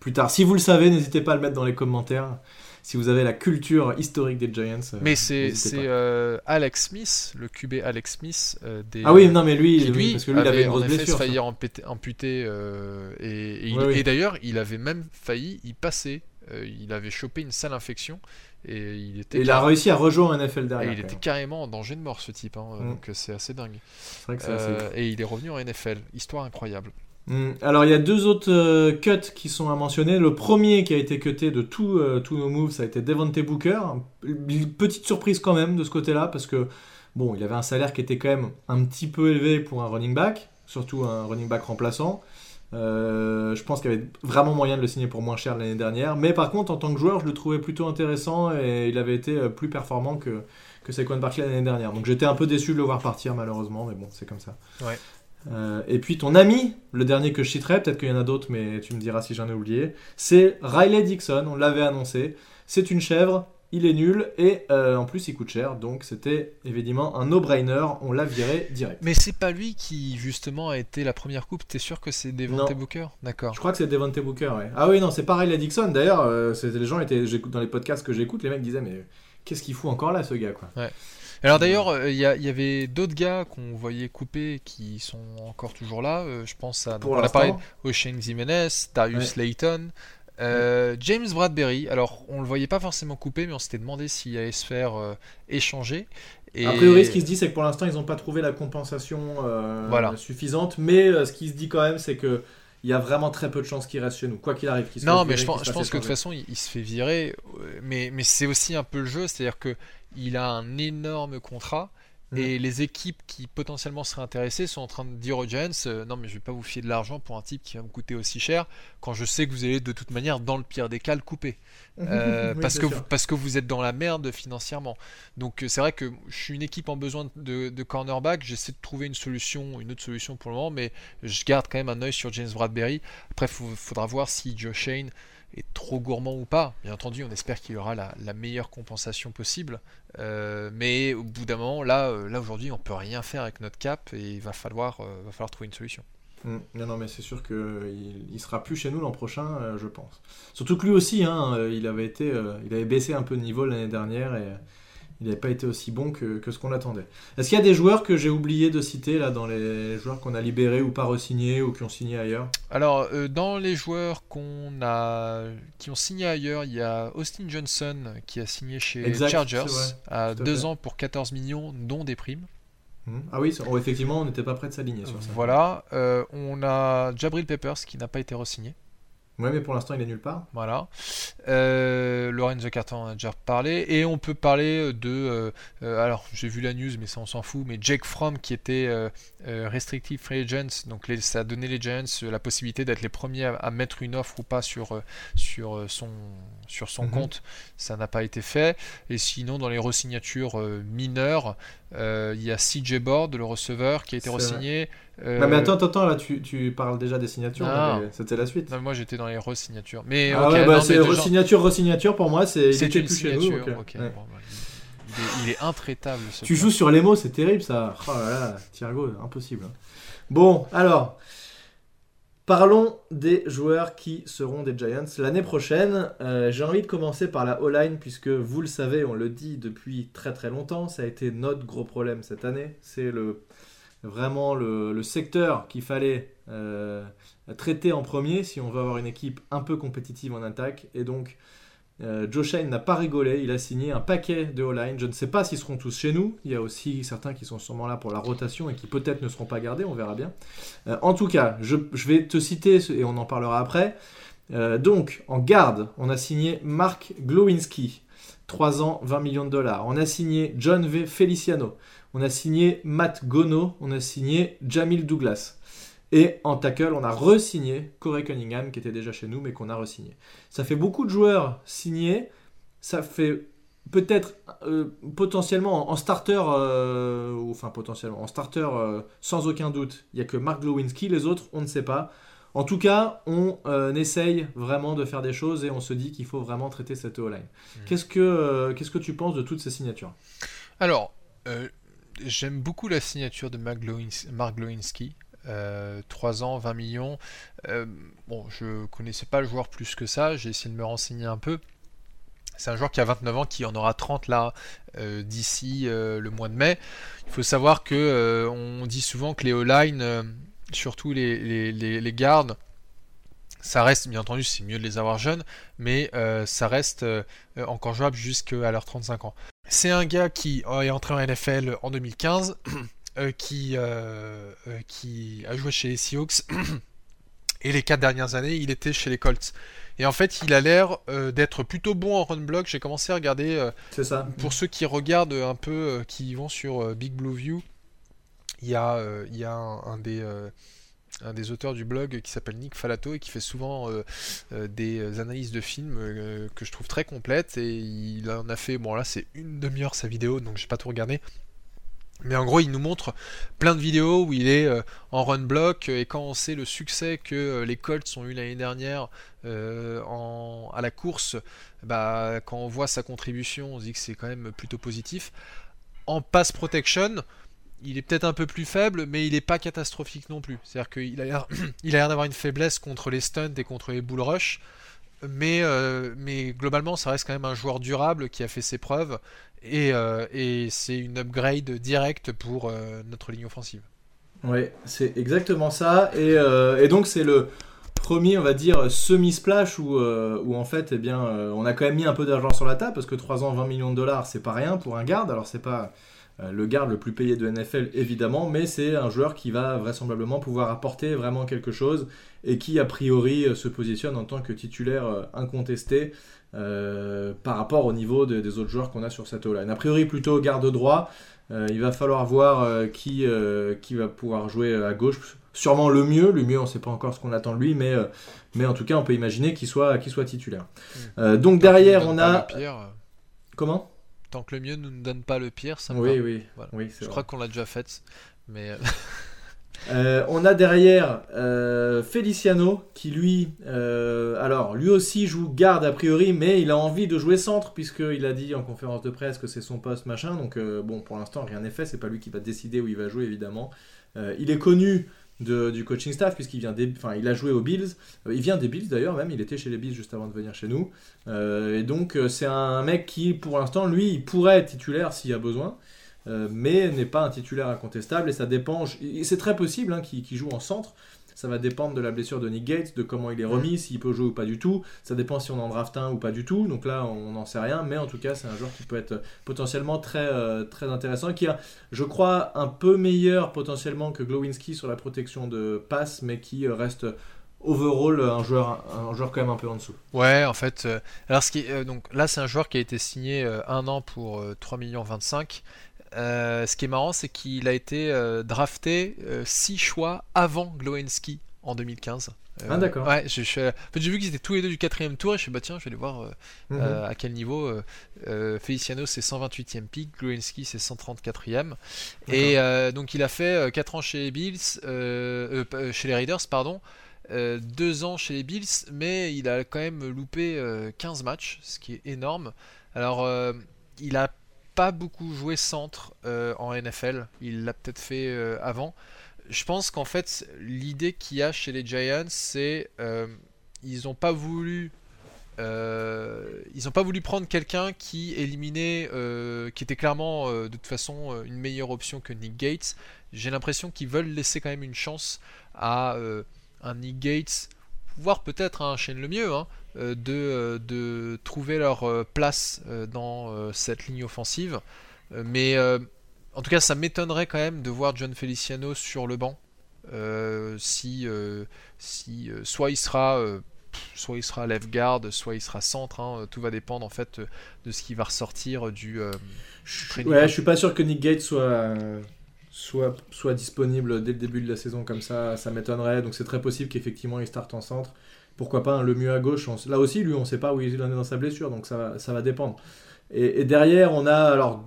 plus tard. Si vous le savez, n'hésitez pas à le mettre dans les commentaires si vous avez la culture historique des Giants. Euh, mais c'est euh, Alex Smith, le QB Alex Smith. Euh, des, ah oui, non, mais lui, lui parce que lui, il avait une grosse blessure. failli amputer. et, et, d'ailleurs, il avait même failli y passer. il avait chopé une sale infection. Et il, était il a réussi à rejoindre un NFL derrière. Et il était carrément en danger de mort, ce type. Hein, mm. Donc c'est assez dingue. Vrai que assez et il est revenu en NFL. Histoire incroyable. Hmm. Alors il y a deux autres euh, cuts qui sont à mentionner. Le premier qui a été cuté de euh, tous nos moves, ça a été Devontae Booker. Petite surprise quand même de ce côté-là parce que bon, il avait un salaire qui était quand même un petit peu élevé pour un running back, surtout un running back remplaçant. Euh, je pense qu'il y avait vraiment moyen de le signer pour moins cher l'année dernière. Mais par contre, en tant que joueur, je le trouvais plutôt intéressant et il avait été plus performant que, que Saquon Barkley l'année dernière. Donc j'étais un peu déçu de le voir partir malheureusement, mais bon, c'est comme ça. Euh, et puis ton ami, le dernier que je citerai, peut-être qu'il y en a d'autres, mais tu me diras si j'en ai oublié, c'est Riley Dixon, on l'avait annoncé. C'est une chèvre, il est nul, et euh, en plus il coûte cher, donc c'était évidemment un no-brainer, on l'a viré direct. Mais c'est pas lui qui justement a été la première coupe, t'es sûr que c'est Devante Booker? D'accord. Je crois que c'est Devante Booker, ouais. Ah oui, non, c'est pas Riley Dixon, d'ailleurs, euh, les gens étaient, dans les podcasts que j'écoute, les mecs disaient, mais qu'est-ce qu'il fout encore là ce gars, quoi? Ouais. Alors d'ailleurs, euh, il y, avait d'autres gars qu'on voyait couper qui sont encore toujours là. Euh, je pense à Pour on a parlé O'Shane Jimenez, Darius Layton, euh, James Bradbury. Alors on le voyait pas forcément couper, mais on s'était demandé s'il allait se faire échanger. Et... A priori, ce qui se dit, c'est que pour l'instant, ils n'ont pas trouvé la compensation suffisante. Mais ce qui se dit quand même, c'est que il y a vraiment très peu de chances qu'il reste chez nous, quoi qu'il arrive. non, mais je pense, je pense que de toute façon, il, se fait virer. Mais, mais c'est aussi un peu le jeu, c'est-à-dire que il a un énorme contrat. Mm. Et les équipes qui potentiellement seraient intéressées sont en train de dire aux Giants euh, Non, mais je vais pas vous fier de l'argent pour un type qui va me coûter aussi cher quand je sais que vous allez de toute manière, dans le pire des cas, le couper. Euh, parce, que vous, parce que vous êtes dans la merde financièrement. Donc euh, c'est vrai que je suis une équipe en besoin de, de cornerback. J'essaie de trouver une solution, une autre solution pour le moment, mais je garde quand même un œil sur James Bradbury. Après, il faudra voir si Joe Shane est trop gourmand ou pas. Bien entendu, on espère qu'il y aura la, meilleure compensation possible. Euh, mais au bout d'un moment, là, euh, là aujourd'hui, on peut rien faire avec notre cap et il va falloir, euh, va falloir trouver une solution. Mm. Non, non, mais c'est sûr qu'il il sera plus chez nous l'an prochain, je pense. Surtout que lui aussi, hein, il avait été, il avait baissé un peu de niveau l'année dernière et il n'avait pas été aussi bon que, ce qu'on attendait. Est-ce qu'il y a des joueurs que j'ai oublié de citer là dans les joueurs qu'on a libérés ou pas re-signés ou qui ont signé ailleurs? Alors euh, dans les joueurs qu'on a qui ont signé ailleurs, il y a Austin Johnson qui a signé chez Chargers à deux ans pour 14 millions, dont des primes. Hmm. Ah oui, effectivement, on n'était pas prêt de s'aligner sur ça. Voilà, euh, on a Jabril Peppers qui n'a pas été re-signé. Ouais, mais pour l'instant, il est nulle part. Voilà. Euh, Lorenzo Carton en a déjà parlé. Et on peut parler de. Euh, euh, alors, j'ai vu la news, mais ça, on s'en fout. Mais Jake Fromm, qui était euh, Restrictive Free Agents. Donc, ça a donné les Giants la possibilité d'être les premiers à, mettre une offre ou pas sur son, sur son mhm. compte. Ça n'a pas été fait. Et sinon, dans les resignatures mineures, il y a CJ Board, le receveur, qui a été resigné. Euh, non mais attends, attends, là tu, tu parles déjà des signatures, c'était la suite. moi j'étais dans les re-signatures. Mais ah ouais, bah, c'est re-signature, re-signature pour moi, c'est une signature. Bah, il, est, intraitable. Ce tu joues sur les mots, c'est terrible ça. Oh là là, Thiergo, impossible. Hein. Bon, alors, parlons des joueurs qui seront des Giants l'année prochaine. Euh, j'ai envie de commencer par la O-line, puisque vous le savez, on le dit depuis très très longtemps, ça a été notre gros problème cette année. C'est le vraiment le, secteur qu'il fallait euh, traiter en premier si on veut avoir une équipe un peu compétitive en attaque. Et donc, euh, Joe Shane n'a pas rigolé, il a signé un paquet de all-line. Je ne sais pas s'ils seront tous chez nous. Il y a aussi certains qui sont sûrement là pour la rotation et qui peut-être ne seront pas gardés, on verra bien. Euh, en tout cas, je, vais te citer et on en parlera après. donc, en garde, on a signé Mark Glowinski, 3 ans, 20 millions de dollars. On a signé John V. Feliciano on a signé Matt Gono, on a signé Jamil Douglas. Et en tackle, on a re-signé Corey Cunningham, qui était déjà chez nous, mais qu'on a re-signé. Ça fait beaucoup de joueurs signés. Ça fait peut-être euh, potentiellement en starter, euh, enfin potentiellement en starter euh, sans aucun doute, il n'y a que Mark Glowinski, les autres on ne sait pas. En tout cas, on essaye vraiment de faire des choses et on se dit qu'il faut vraiment traiter cette O-line. Hmm. Qu'est-ce que qu'est-ce que tu penses de toutes ces signatures? Alors, j'aime beaucoup la signature de Mark Glowinski. 3 ans, 20 millions. bon, je connaissais pas le joueur plus que ça, j'ai essayé de me renseigner un peu. C'est un joueur qui a 29 ans, qui en aura 30 là euh, d'ici euh, le mois de mai. Il faut savoir que euh, on dit souvent que les O-line, surtout les, les, gardes, ça reste, bien entendu, c'est mieux de les avoir jeunes, mais ça reste encore jouable jusqu'à leurs 35 ans. C'est un gars qui est entré en NFL en 2015, qui, qui a joué chez les Seahawks, et les 4 dernières années, il était chez les Colts. Et en fait, il a l'air euh, d'être plutôt bon en run block. J'ai commencé à regarder. Euh, c'est ça. Pour ceux qui regardent un peu, euh, qui vont sur Big Blue View, il y a, il y a un, des un des auteurs du blog qui s'appelle Nick Falato et qui fait souvent des analyses de films que je trouve très complètes et il en a fait bon là c'est une demi-heure sa vidéo donc j'ai pas tout regardé mais en gros, il nous montre plein de vidéos où il est euh, en run block et quand on sait le succès que euh, les Colts ont eu l'année dernière euh, à la course, bah, quand on voit sa contribution, on se dit que c'est quand même plutôt positif. En pass protection, il est peut-être un peu plus faible, mais il n'est pas catastrophique non plus. C'est-à-dire qu'il a l'air d'avoir une faiblesse contre les stunts et contre les bull rush. Mais, mais globalement, ça reste quand même un joueur durable qui a fait ses preuves euh, et, c'est une upgrade directe pour euh, notre ligne offensive. Oui, c'est exactement ça. Euh, et, donc c'est le premier, on va dire, semi-splash où, où, en fait, eh bien, on a quand même mis un peu d'argent sur la table parce que 3 ans, 20 millions de dollars, c'est pas rien pour un garde. Alors c'est pas le garde le plus payé de NFL évidemment, mais c'est un joueur qui va vraisemblablement pouvoir apporter vraiment quelque chose et qui a priori se positionne en tant que titulaire incontesté euh, par rapport au niveau des autres joueurs qu'on a sur cette O-line. A priori, plutôt garde droit. Euh, il va falloir voir euh, qui, qui va pouvoir jouer à gauche. Sûrement le mieux. Le mieux, on ne sait pas encore ce qu'on attend de lui, mais, mais en tout cas, on peut imaginer qu'il soit, qu'il soit titulaire. Hmm. donc derrière, on a. Comment? Tant que le mieux ne nous donne pas le pire, ça me Oui, oui. oui Je crois qu'on l'a déjà fait. Mais. Euh, on a derrière euh, Feliciano qui lui, euh, alors lui aussi joue garde a priori, mais il a envie de jouer centre puisqu'il a dit en conférence de presse que c'est son poste machin. Donc bon, pour l'instant rien n'est fait, c'est pas lui qui va décider où il va jouer évidemment. il est connu du coaching staff puisqu'il vient des, enfin il a joué aux Bills, il vient des Bills d'ailleurs même, il était chez les Bills juste avant de venir chez nous. et donc c'est un mec qui pour l'instant lui il pourrait être titulaire s'il y a besoin. Euh, mais n'est pas un titulaire incontestable et ça dépend. C'est très possible hein, qu'il joue en centre. Ça va dépendre de la blessure de Nick Gates, de comment il est remis, s'il peut jouer ou pas du tout. Ça dépend si on en draft un ou pas du tout. Donc là, on n'en sait rien. Mais en tout cas, c'est un joueur qui peut être potentiellement très, euh, très intéressant. Qui a, je crois, un peu meilleur potentiellement que Glowinski sur la protection de passe, mais qui euh, reste overall un joueur, un joueur quand même un peu en dessous. Ouais, en fait. alors ce qui, donc là, c'est un joueur qui a été signé un an pour 3 millions 25 euh, ce qui est marrant, c'est qu'il a été euh, drafté 6 euh, choix avant Glowinski en 2015. ah d'accord. Ouais, j'ai vu qu'ils étaient tous les deux du quatrième tour et je suis bah tiens, je vais aller voir mhm. à quel niveau. Feliciano c'est 128e pick, Glowinski c'est 134e. Et donc il a fait 4 ans chez les Bills, chez les Raiders pardon. 2 ans chez les Bills, mais il a quand même loupé 15 matchs, ce qui est énorme. Alors, il a pas beaucoup joué centre euh, en NFL. Il l'a peut-être fait euh, avant. Je pense qu'en fait, l'idée qu'il y a chez les Giants, c'est euh, ils n'ont pas voulu ils n'ont pas voulu prendre quelqu'un qui éliminait, qui était clairement de toute façon une meilleure option que Nick Gates. J'ai l'impression qu'ils veulent laisser quand même une chance à un Nick Gates, voire peut-être un Shane le mieux, hein, euh, de, euh, de, trouver leur euh, place dans cette ligne offensive. Mais en tout cas, ça m'étonnerait quand même de voir John Feliciano sur le banc. si, si soit il sera soit il sera left guard, soit il sera centre. Hein. tout va dépendre en fait de ce qui va ressortir du. ouais, je suis pas sûr que Nick Gates soit soit, soit disponible dès le début de la saison comme ça, ça m'étonnerait. Donc c'est très possible qu'effectivement il starte en centre. Pourquoi pas le mieux à gauche? Là aussi, lui, on ne sait pas où il en est dans sa blessure, donc ça va, ça va dépendre. Et, derrière, on a alors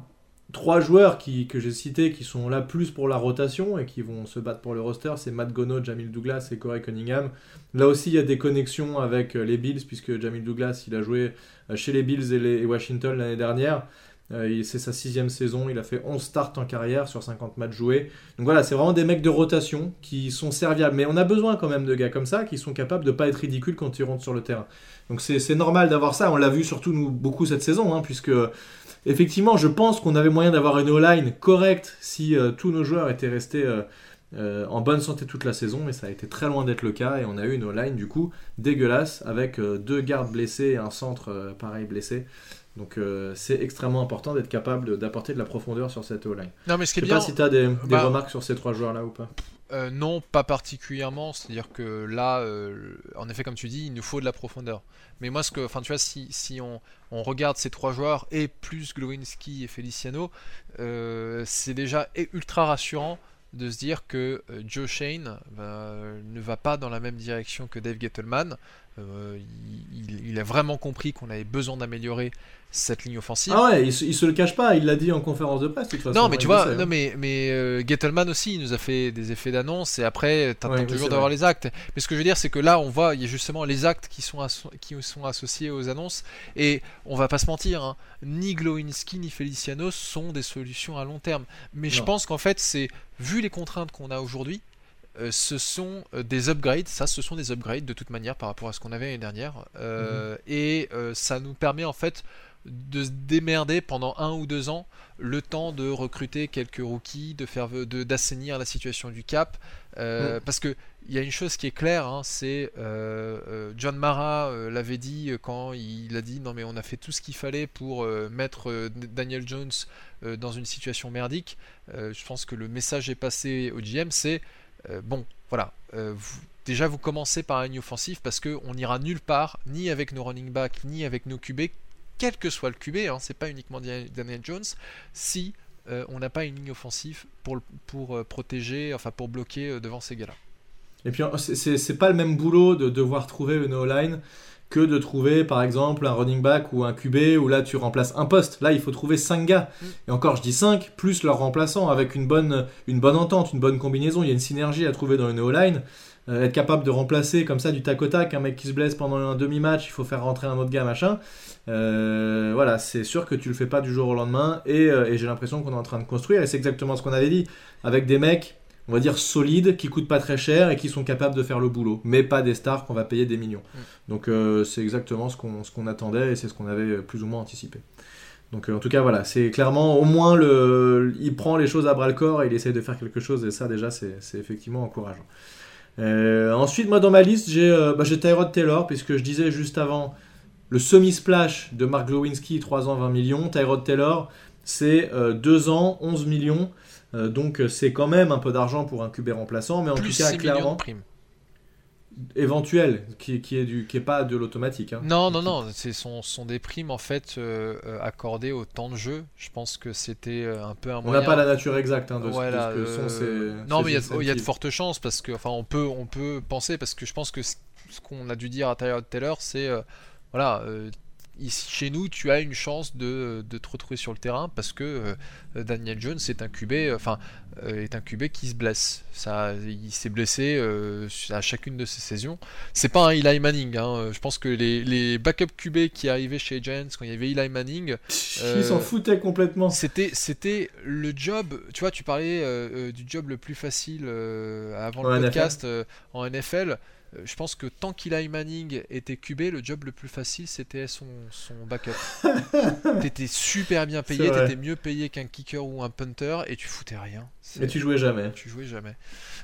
trois joueurs qui, que j'ai cités qui sont là plus pour la rotation et qui vont se battre pour le roster. C'est Matt Gono, Jamil Douglas et Corey Cunningham. Là aussi, il y a des connexions avec les Bills, puisque Jamil Douglas, il a joué chez les Bills et, les, et Washington l'année dernière. Euh, c'est sa sixième saison, il a fait 11 starts en carrière sur 50 matchs joués. Donc voilà, c'est vraiment des mecs de rotation qui sont serviables. Mais on a besoin quand même de gars comme ça qui sont capables de ne pas être ridicules quand ils rentrent sur le terrain. Donc c'est normal d'avoir ça. On l'a vu surtout nous beaucoup cette saison, hein, puisque effectivement, je pense qu'on avait moyen d'avoir une O-line correcte si euh, tous nos joueurs étaient restés euh, en bonne santé toute la saison. Et ça a été très loin d'être le cas. Et on a eu une O-line du coup dégueulasse avec deux gardes blessés et un centre pareil blessé. Donc euh, c'est extrêmement important d'être capable d'apporter de la profondeur sur cette O-line. Non, mais ce qui est bien. sais pas si tu as des, bah, remarques sur ces trois joueurs-là ou pas. Euh, non, pas particulièrement. C'est-à-dire que là, euh, en effet, comme tu dis, il nous faut de la profondeur. Mais moi, ce que, enfin, tu vois, si, si on, on, regarde ces trois joueurs et plus Glowinski et Feliciano, c'est déjà ultra rassurant de se dire que Joe Shane ne va pas dans la même direction que Dave Gettleman. Il, il, a vraiment compris qu'on avait besoin d'améliorer cette ligne offensive. Ah ouais, il se, se le cache pas, il l'a dit en conférence de presse de toute façon. Non, mais tu vois, non, mais, mais euh, Gettleman aussi, il nous a fait des effets d'annonce et après, tu attends toujours d'avoir les actes. Mais ce que je veux dire, c'est que là, on voit, il y a justement les actes qui sont, qui sont associés aux annonces et on va pas se mentir, hein, ni Glowinski ni Feliciano sont des solutions à long terme. Mais je pense qu'en fait, c'est vu les contraintes qu'on a aujourd'hui, euh, ce sont euh, des upgrades, ça ce sont des upgrades de toute manière par rapport à ce qu'on avait l'année dernière, mhm. et ça nous permet en fait de se démerder pendant un ou deux ans, le temps de recruter quelques rookies, de faire d'assainir la situation du cap. Euh, mm. Parce que il y a une chose qui est claire, hein, c'est euh, euh, John Mara l'avait dit quand il a dit non mais on a fait tout ce qu'il fallait pour mettre Daniel Jones dans une situation merdique. je pense que le message est passé au GM, c'est bon voilà. déjà vous commencez par un ligne offensif parce qu'on n'ira nulle part, ni avec nos running backs, ni avec nos QB, quel que soit le QB, hein, c'est pas uniquement Daniel Jones, si euh, on n'a pas une ligne offensive pour, pour euh, protéger, enfin pour bloquer euh, devant ces gars-là. Et puis c'est pas le même boulot de devoir trouver une O-line que de trouver par exemple un running back ou un QB où là tu remplaces un poste. Là il faut trouver 5 gars. Mm. Et encore je dis 5 plus leur remplaçant avec une bonne, une bonne entente, une bonne combinaison. Il y a une synergie à trouver dans une O-line. être capable de remplacer comme ça du tac au tac un mec qui se blesse pendant un demi-match, il faut faire rentrer un autre gars machin. Euh, voilà, c'est sûr que tu le fais pas du jour au lendemain euh, et, j'ai l'impression qu'on est en train de construire et c'est exactement ce qu'on avait dit avec des mecs, on va dire solides, qui coûtent pas très cher et qui sont capables de faire le boulot, mais pas des stars qu'on va payer des millions. Mm. Donc euh, c'est exactement ce qu'on ce qu'on attendait et c'est ce qu'on avait plus ou moins anticipé. Donc en tout cas voilà, c'est clairement au moins le, il prend les choses à bras le corps et il essaie de faire quelque chose et ça déjà c'est effectivement encourageant. ensuite moi dans ma liste j'ai bah, Tyrod Taylor puisque je disais juste avant le semi-splash de Mark Glowinski, 3 ans, 20 millions. Tyrod Taylor, c'est 2 euh, ans, 11 millions. Euh, donc euh, c'est quand même un peu d'argent pour un QB remplaçant, mais en tout cas, clairement. Éventuel, qui, qui, est du, qui est pas de l'automatique. Hein. Non, non, non, ce sont, sont, des primes en fait accordées au temps de jeu. Je pense que c'était un peu un On n'a pas la nature exacte hein, de, ce, que sont ces. Non, mais il y, a de fortes chances parce que, enfin, on peut, on peut penser parce que je pense que ce, qu'on a dû dire à Taylor, c'est voilà, euh, ici, chez nous, tu as une chance de, te retrouver sur le terrain parce que euh, Daniel Jones est un QB, enfin, euh, est un QB qui se blesse. Ça, il s'est blessé à chacune de ses saisons. C'est pas un Eli Manning. Hein. Je pense que les, les backup QB qui arrivaient chez Giants quand il y avait Eli Manning, ils s'en foutaient complètement. C'était, c'était le job. Tu vois, tu parlais du job le plus facile avant le podcast en NFL. Euh, je pense que tant qu'Eli Manning était QB, le job le plus facile c'était son, son backup. t'étais super bien payé, t'étais mieux payé qu'un kicker ou un punter et tu foutais rien. Et tu jouais jamais. Tu jouais jamais.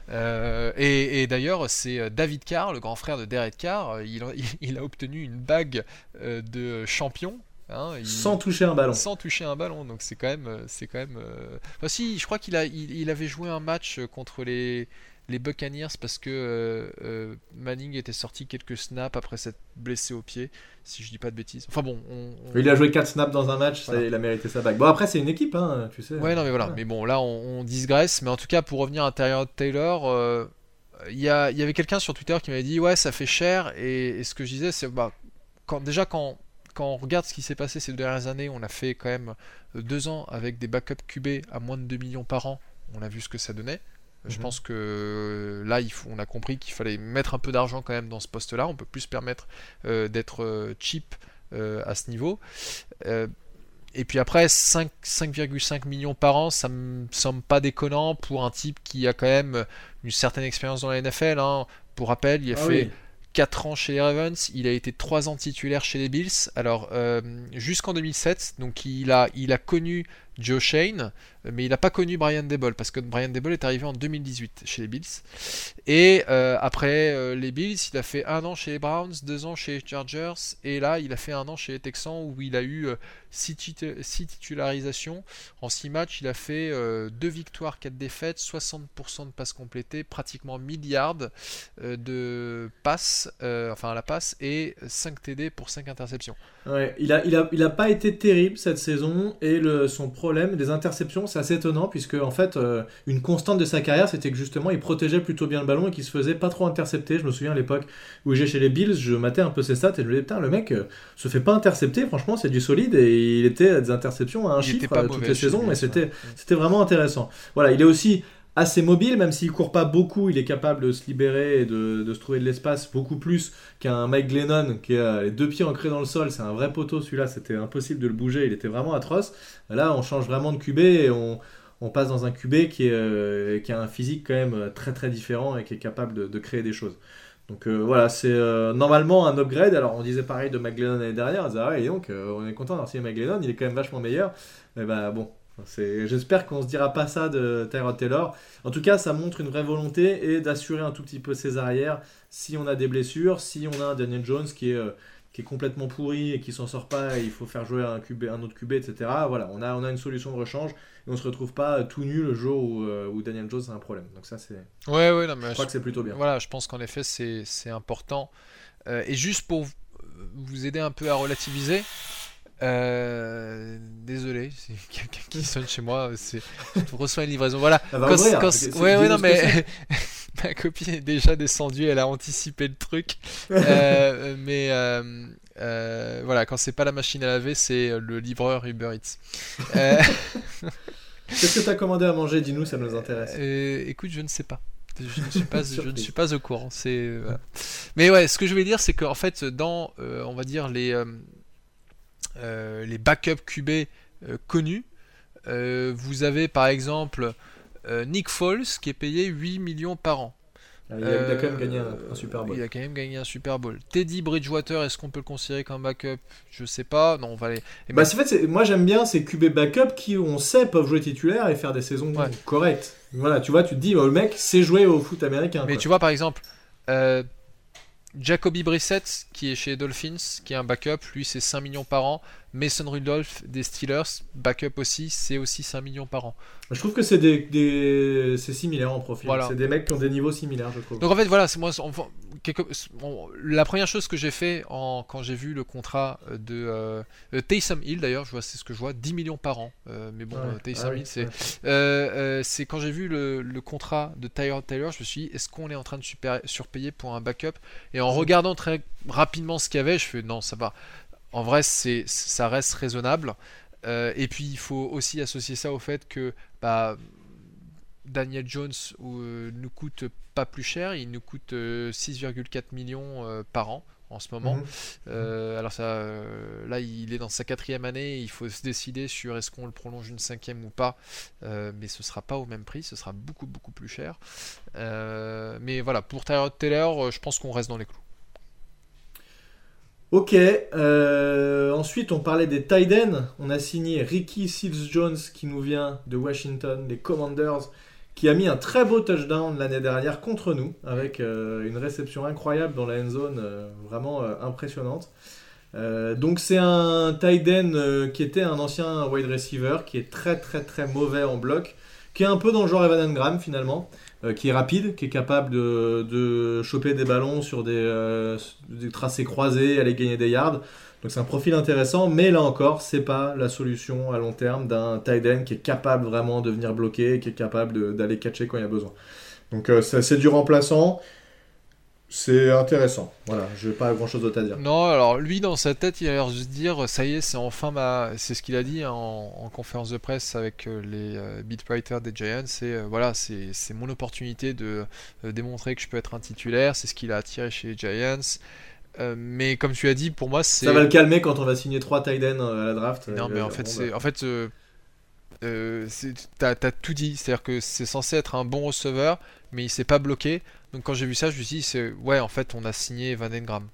Euh, et, d'ailleurs, c'est euh, David Carr, le grand frère de Derek Carr, il, il, a obtenu une bague de champion Hein, sans toucher un ballon. Sans toucher un ballon, donc c'est quand même, c'est quand même. Enfin, si, je crois qu'il a, il, avait joué un match contre les les Buccaneers parce que Manning était sorti quelques snaps après s'être blessé au pied, si je dis pas de bêtises. Enfin bon, il a joué 4 snaps dans un match, il a mérité sa bague. Bon après c'est une équipe, hein, tu sais. Ouais non mais voilà, mais bon là on, digresse, mais en tout cas pour revenir à Tyrod Taylor, il y, avait quelqu'un sur Twitter qui m'avait dit ouais ça fait cher et, ce que je disais c'est bah quand déjà quand quand on regarde ce qui s'est passé ces dernières années, on a fait quand même deux ans avec des backups QB à moins de 2 millions par an. On a vu ce que ça donnait. Je mhm. pense que là, il faut, on a compris qu'il fallait mettre un peu d'argent quand même dans ce poste-là. On peut plus se permettre euh, d'être euh, cheap euh, à ce niveau. et puis après, 5,5 millions par an, ça me semble pas déconnant pour un type qui a quand même une certaine expérience dans la NFL. Hein. Pour rappel, il a ah fait 4 ans chez les Ravens, il a été 3 ans titulaire chez les Bills, alors jusqu'en 2007, donc il a, il a connu Joe Shane, mais il n'a pas connu Brian Debol parce que Brian Debol est arrivé en 2018 chez les Bills. Et euh, après euh, les Bills, il a fait un an chez les Browns, deux ans chez les Chargers, et là il a fait un an chez les Texans où il a eu euh, six, titularisations. En six matchs, il a fait deux victoires, quatre défaites, 60% de passes complétées, pratiquement milliards de passes, enfin la passe, et 5 TD pour 5 interceptions. Ouais, il a, il a, il a pas été terrible cette saison, et le, son problème des interceptions, c'est assez étonnant puisque en fait euh, une constante de sa carrière c'était que justement il protégeait plutôt bien le ballon et qu'il se faisait pas trop intercepter. Je me souviens à l'époque où j'ai chez les Bills, je matais un peu ses stats et je me disais putain le mec euh, se fait pas intercepter, franchement c'est du solide et il était à des interceptions à un chiffre euh, toutes les saisons c'était c'était vraiment intéressant. Voilà, il est aussi assez mobile, même s'il court pas beaucoup, il est capable de se libérer et de, se trouver de l'espace beaucoup plus qu'un Mike Glennon qui a les deux pieds ancrés dans le sol. C'est un vrai poteau celui-là, c'était impossible de le bouger, il était vraiment atroce. Là, on change vraiment de QB et on, passe dans un QB qui, est, euh, qui a un physique quand même très très différent et qui est capable de, créer des choses. Donc euh, voilà, c'est euh, normalement un upgrade. Alors on disait pareil de McGlennon l'année dernière, on disait ah et donc on est content d'avoir signé McGlennon, il est quand même vachement meilleur. Mais bah bon, J'espère qu'on se dira pas ça de Tyrod Taylor. En tout cas, ça montre une vraie volonté et d'assurer un tout petit peu ses arrières si on a des blessures, si on a un Daniel Jones qui est, euh, qui est complètement pourri et qui s'en sort pas, et il faut faire jouer un, QB, un autre QB, etc. Voilà, on a, on a une solution de rechange et on se retrouve pas tout nu le jour où, euh, où Daniel Jones a un problème. Donc ça, c'est. Ouais, ouais, non, mais je crois que c'est plutôt bien. Voilà, je pense qu'en effet, c'est important. Euh, et juste pour vous aider un peu à relativiser, euh, désolé, c'est quelqu'un qui sonne chez moi. C'est, je reçois une livraison. Voilà. ouais, ouais, non, mais ma copine est déjà descendue. Elle a anticipé le truc. Euh, mais euh, voilà, quand c'est pas la machine à laver, c'est le livreur Uber Eats. Qu'est-ce que tu as commandé à manger? Dis-nous, ça nous intéresse. écoute, je ne sais pas. Je ne suis pas, je ne suis pas au courant. C'est, Mais ouais, ce que je voulais dire, c'est qu'en fait, dans, on va dire les les backups QB euh, connus. Euh, vous avez par exemple Nick Foles qui est payé 8 millions par an. Ah, il a, quand même gagné un, Super Bowl. Il a quand même gagné un Super Bowl. Teddy Bridgewater, est-ce qu'on peut le considérer comme backup? Je sais pas. Non, on va aller. bah, en fait, moi j'aime bien ces QB backup qui, on sait, peuvent jouer titulaire et faire des saisons correctes. Voilà, tu vois, tu te dis, oh, le mec sait jouer au foot américain. Mais tu vois, par exemple, Jacoby Brissett, qui est chez Dolphins, qui est un backup, lui c'est 5 millions par an. Mason Rudolph des Steelers, backup aussi, c'est aussi 5 millions par an. Je trouve que c'est des, c'est similaire en profil. C'est des mecs qui ont des niveaux similaires, je trouve. Donc en fait, voilà, c'est moi. la première chose que j'ai fait en, quand j'ai vu le contrat de euh, Taysom Hill, d'ailleurs, je vois, c'est ce que je vois, 10 millions par an. Euh, mais bon, Taysom ah Hill, c'est, euh, c'est quand j'ai vu le, contrat de Tyler Taylor, je me suis dit, est-ce qu'on est en train de super, surpayer pour un backup? Et en regardant très rapidement ce qu'il y avait, je fais non, ça va en vrai, c'est, ça reste raisonnable. Euh, et puis, il faut aussi associer ça au fait que bah, Daniel Jones euh, nous coûte pas plus cher, il nous coûte 6,4 euh, millions par an en ce moment. Mhm. alors ça, là, il est dans sa quatrième année. Il faut se décider sur est-ce qu'on le prolonge une cinquième ou pas. mais ce sera pas au même prix, ce sera beaucoup beaucoup plus cher. mais voilà, pour Tyrod Taylor, je pense qu'on reste dans les clous. Ok, euh, ensuite on parlait des Tiden. On a signé Ricky Seals Jones qui nous vient de Washington, les Commanders, qui a mis un très beau touchdown l'année dernière contre nous, avec euh, une réception incroyable dans la end zone, euh, vraiment impressionnante. donc c'est un Tiden qui était un ancien wide receiver, qui est très très très mauvais en bloc, qui est un peu dans le genre Evan Engram finalement. Qui est rapide, qui est capable de, de choper des ballons sur des, des, tracés croisés, aller gagner des yards. Donc c'est un profil intéressant, mais là encore, c'est pas la solution à long terme d'un tight end qui est capable vraiment de venir bloquer, qui est capable d'aller catcher quand il y a besoin. Donc c'est du remplaçant. C'est intéressant. Voilà, je n'ai pas grand chose d'autre à dire. Non, alors lui, dans sa tête, il a l'air de se dire ça y est, c'est enfin ma. C'est ce qu'il a dit en, conférence de presse avec euh, les euh, beatwriters des Giants. C'est euh, voilà, c'est mon opportunité de démontrer que je peux être un titulaire. C'est ce qu'il a attiré chez les Giants. mais comme tu as dit, pour moi, c'est. Ça va le calmer quand on va signer 3 tight à la draft. Non, mais en fait, c'est. En fait, t'as as tout dit. C'est-à-dire que c'est censé être un bon receveur, mais il s'est pas bloqué. Donc quand j'ai vu ça, je me suis dit, c'est ouais, en fait, on a signé Van Engram.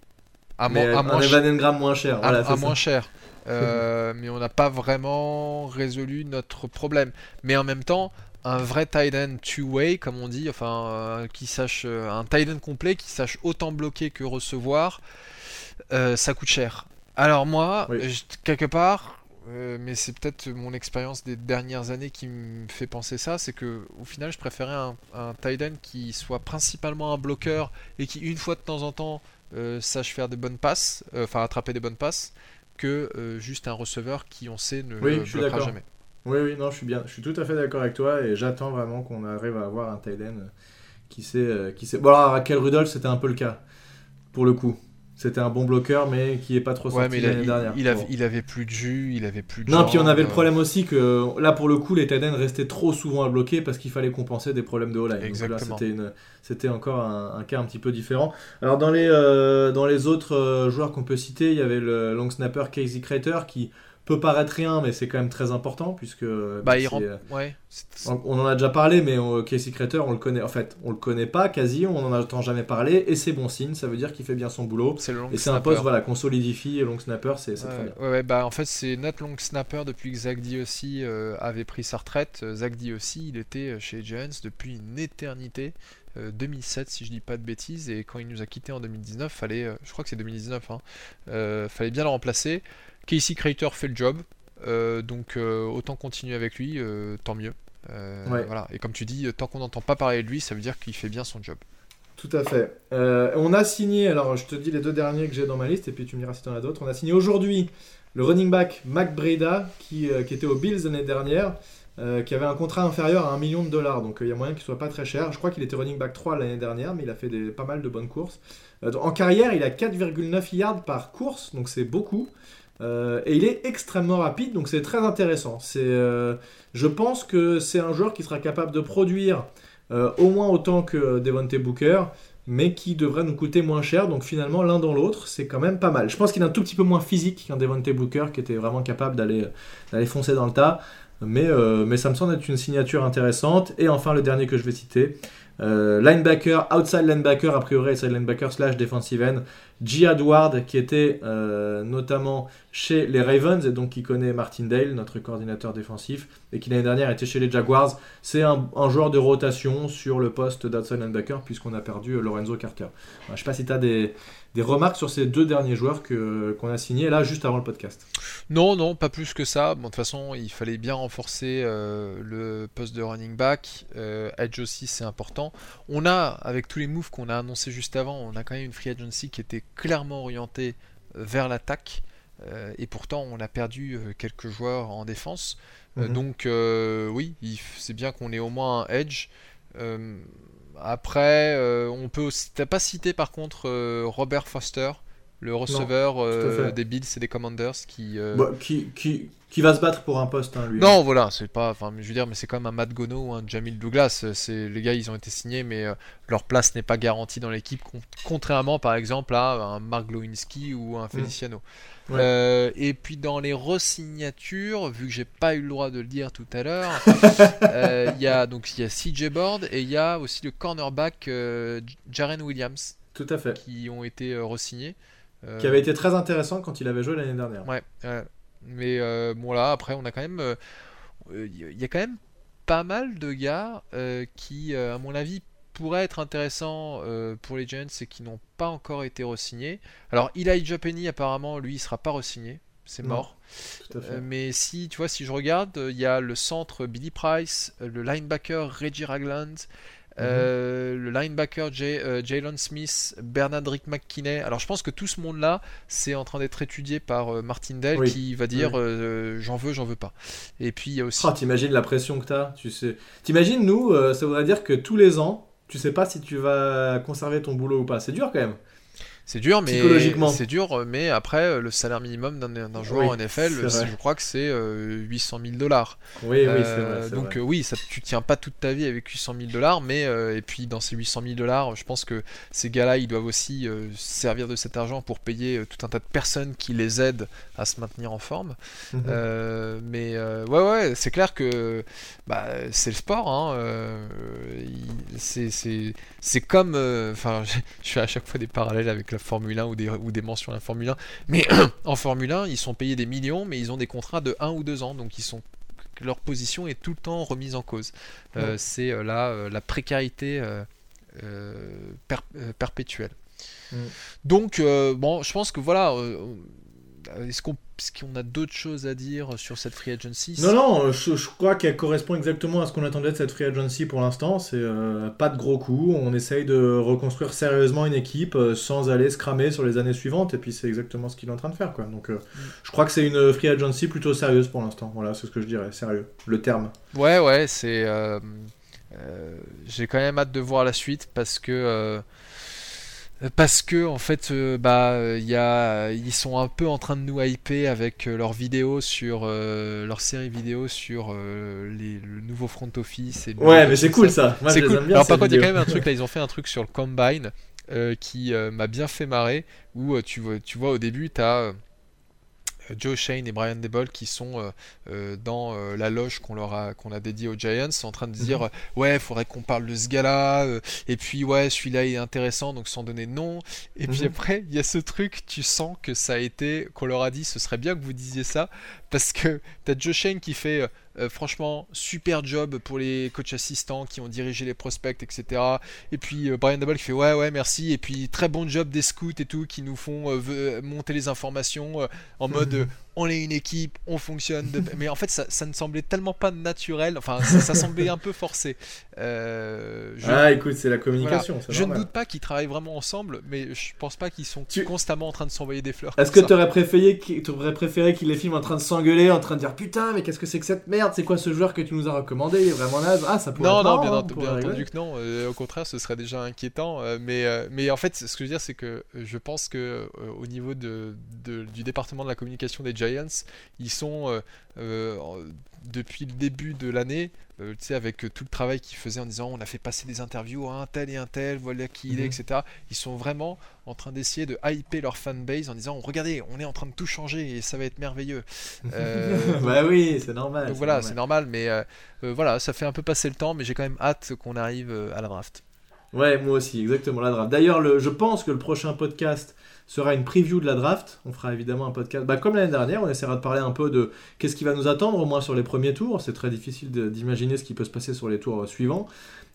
À, à moins cher. moins cher. à, moins cher. Euh, mais on n'a pas vraiment résolu notre problème. Mais en même temps, un vrai tight end two-way, comme on dit, enfin, euh, qui sache, euh, un tight end complet qui sache autant bloquer que recevoir, ça coûte cher. Alors moi, quelque part, euh, mais c'est peut-être mon expérience des dernières années qui me fait penser ça, c'est que au final je préférais un, un tight end qui soit principalement un bloqueur et qui une fois de temps en temps euh, sache faire des bonnes passes, euh, enfin attraper des bonnes passes, que juste un receveur qui on sait ne oui, le bloquera jamais. Oui, oui, non, je suis bien, je suis tout à fait d'accord avec toi et j'attends vraiment qu'on arrive à avoir un tight end qui sait, qui sait. Bon alors à quel Rudolph c'était un peu le cas pour le coup. C'était un bon bloqueur, mais qui est pas trop sorti l'année dernière. Il, avait, il, avait, plus de jus, il avait plus de. Non, puis on avait le problème aussi que là, pour le coup, les Tiden restaient trop souvent à bloquer parce qu'il fallait compenser des problèmes de all line Exactement. C'était encore un, cas un petit peu différent. Alors, dans les, euh, dans les autres euh, joueurs qu'on peut citer, il y avait le long snapper Casey Crater qui peut paraître rien, mais c'est quand même très important puisque. Bah, il euh, ouais. On, en a déjà parlé, mais Casey Crater, on le connaît. En fait, on le connaît pas quasi, on en entend jamais parler, et c'est bon signe. Ça veut dire qu'il fait bien son boulot. et c'est un poste voilà qu'on solidifie. Et long snapper, c'est très bien. Ouais, bah en fait, c'est notre long snapper depuis que Zach aussi euh, avait pris sa retraite. Euh, Zach aussi, il était chez Giants depuis une éternité. 2007 si je dis pas de bêtises et quand il nous a quitté en 2019 fallait je crois que c'est 2019 hein, fallait bien le remplacer Casey Crater fait le job, euh, donc euh, autant continuer avec lui, euh, tant mieux. Voilà. Et comme tu dis, tant qu'on n'entend pas parler de lui, ça veut dire qu'il fait bien son job. Tout à fait. on a signé, alors je te dis les deux derniers que j'ai dans ma liste, et puis tu me diras si tu en as d'autres. On a signé aujourd'hui le running back Mac Breda, qui, qui était aux Bills l'année dernière, qui avait un contrat inférieur à 1 million de dollars. Donc il y a moyen qu'il soit pas très cher. Je crois qu'il était running back 3 l'année dernière, mais il a fait des, pas mal de bonnes courses. en carrière, il a 4,9 yards par course, donc c'est beaucoup. Euh, et il est extrêmement rapide, donc c'est très intéressant. Euh, je pense que c'est un joueur qui sera capable de produire euh, au moins autant que Devontae Booker, mais qui devrait nous coûter moins cher. Donc finalement, l'un dans l'autre, c'est quand même pas mal. Je pense qu'il est un tout petit peu moins physique qu'un Devontae Booker, qui était vraiment capable d'aller, d'aller foncer dans le tas. Mais, mais ça me semble être une signature intéressante. Et enfin, le dernier que je vais citer, linebacker, outside linebacker, a priori outside linebacker slash defensive end, Jihad Ward, qui était euh, notamment chez les Ravens et donc qui connaît Martindale, notre coordinateur défensif, et qui l'année dernière était chez les Jaguars. C'est un, joueur de rotation sur le poste d'outside linebacker puisqu'on a perdu euh, Lorenzo Carter. je ne sais pas si tu as des, remarques sur ces deux derniers joueurs qu'on a signés là juste avant le podcast. Non, non, pas plus que ça. Bon, de toute façon, il fallait bien renforcer euh, le poste de running back. edge aussi, c'est important. On a, avec tous les moves qu'on a annoncés juste avant, on a quand même une free agency qui était clairement orienté euh, vers l'attaque. Euh, et pourtant, on a perdu euh, quelques joueurs en défense. Mhm. donc, oui, c'est bien qu'on ait au moins un edge. après, on peut aussi. T'as pas cité par contre Robert Foster, le receveur des Bills et des Commanders qui, bah, qui, qui, qui va se battre pour un poste, hein, lui. Non, voilà, c'est pas. Enfin, je veux dire, mais c'est quand même un Matt Gono ou un Jamil Douglas. C'est les gars, ils ont été signés, mais euh, leur place n'est pas garantie dans l'équipe, contrairement, par exemple, à un Mark Glowinski ou un mm. Feliciano. Euh, et puis dans les resignatures, vu que j'ai pas eu le droit de le dire tout à l'heure, euh, il y a donc il y a CJ Board et il y a aussi le cornerback Jaren Williams. Tout à fait. Qui ont été resignés. Qui avait été très intéressant quand il avait joué l'année dernière. Ouais. Mais euh, bon là, après, on a quand même, il euh, y a quand même pas mal de gars euh, qui, à mon avis, pourraient être intéressants pour les Giants et qui n'ont pas encore été re-signés. Alors Elijah Penny, apparemment, lui, il sera pas re-signé. C'est mort. mais si, tu vois, si je regarde, il y a le centre Billy Price, le linebacker Reggie Ragland, Euh, le linebacker Jay, Jalen Smith, Bernard Rick McKinney. Alors je pense que tout ce monde-là, c'est en train d'être étudié par Martin Dell qui va dire j'en veux, j'en veux pas. Et puis il y a aussi. Oh, t'imagines la pression que t'as tu sais. T'imagines, nous, ça voudrait dire que tous les ans, tu sais pas si tu vas conserver ton boulot ou pas. C'est dur quand même. C'est dur, mais c'est dur, mais après euh, le salaire minimum d'un joueur en NFL, je crois que c'est 800 000 dollars. Oui, oui, c'est vrai. Donc oui, ça, tu tiens pas toute ta vie avec 800 000 dollars, mais euh, et puis dans ces 800 000 dollars, je pense que ces gars-là, ils doivent aussi euh, servir de cet argent pour payer tout un tas de personnes qui les aident à se maintenir en forme. Mhm. mais ouais, ouais, c'est clair que bah, c'est le sport. Hein, c'est comme, enfin, je fais à chaque fois des parallèles avec la Formule 1 ou des, ou des mentions à la Formule 1. Mais en Formule 1, ils sont payés des millions, mais ils ont des contrats de 1 ou 2 ans. Donc ils sont leur position est tout le temps remise en cause. Euh, c'est euh, la, euh, la précarité perpétuelle. Mm. Donc, bon, je pense que voilà, est-ce qu'on a d'autres choses à dire sur cette free agency? Non, non, je, crois qu'elle correspond exactement à ce qu'on attendait de cette free agency pour l'instant. C'est euh, pas de gros coups. On essaye de reconstruire sérieusement une équipe euh, sans aller se cramer sur les années suivantes. Et puis c'est exactement ce qu'il est en train de faire. Quoi. Donc euh, mm. je crois que c'est une free agency plutôt sérieuse pour l'instant. Voilà, c'est ce que je dirais. Sérieux. Le terme. Ouais, ouais, c'est. J'ai quand même hâte de voir la suite parce que parce que en fait euh, bah y a, ils sont un peu en train de nous hyper avec euh, leurs vidéos sur euh, leur série vidéo sur les, le nouveau front office et ouais mais c'est cool ça, c'est cool. alors par contre il y a quand même un truc là ils ont fait un truc sur le combine qui m'a bien fait marrer où tu vois tu vois au début tu as Joe Shane et Brian Debol qui sont euh, euh, dans euh, la loge qu'on leur a qu'on a dédiée aux Giants en train de dire mhm. ouais faudrait qu'on parle de ce gars-là et puis ouais celui-là est intéressant donc sans donner de nom et puis mhm. après il y a ce truc tu sens que ça a été qu'on leur a dit ce serait bien que vous disiez ça parce que t'as Joe Shane qui fait euh, franchement, super job pour les coachs assistants qui ont dirigé les prospects, etc. Et puis euh, Brian Double qui fait ouais, ouais, merci. Et puis très bon job des scouts et tout qui nous font euh, monter les informations en mode on est une équipe, on fonctionne. Mais en fait, ça, ça, ne semblait tellement pas naturel. Enfin, ça, semblait un peu forcé. Euh, Ah, écoute, c'est la communication. Je ne doute pas qu'ils travaillent vraiment ensemble, mais je pense pas qu'ils sont constamment en train de s'envoyer des fleurs. Est-ce que tu aurais préféré qu'ils les filment en train de s'engueuler, en train de dire putain, mais qu'est-ce que c'est que cette merde? C'est quoi ce joueur que tu nous as recommandé? Il est vraiment naze. Ah, ça pourrait Non, non, bien, entendu que non. Euh, au contraire, ce serait déjà inquiétant. Euh, mais, euh, mais en fait, ce que je veux dire, c'est que je pense que au niveau de, du département de la communication des Giants, ils sont euh, euh, depuis le début de l'année, euh, tu sais, avec tout le travail qu'ils faisaient en disant on a fait passer des interviews à un tel et un tel, voilà qui il est, mhm. etc. Ils sont vraiment en train d'essayer de hyper leur fanbase en disant regardez, on est en train de tout changer et ça va être merveilleux. bah oui, c'est normal. Donc voilà, c'est normal, mais voilà, ça fait un peu passer le temps, mais j'ai quand même hâte qu'on arrive à la draft. Ouais, moi aussi, exactement, la draft. D'ailleurs, je pense que le prochain podcast sera une preview de la draft. On fera évidemment un podcast. Bah, comme l'année dernière, on essaiera de parler un peu de qu'est-ce qui va nous attendre, au moins sur les premiers tours. C'est très difficile d'imaginer ce qui peut se passer sur les tours suivants.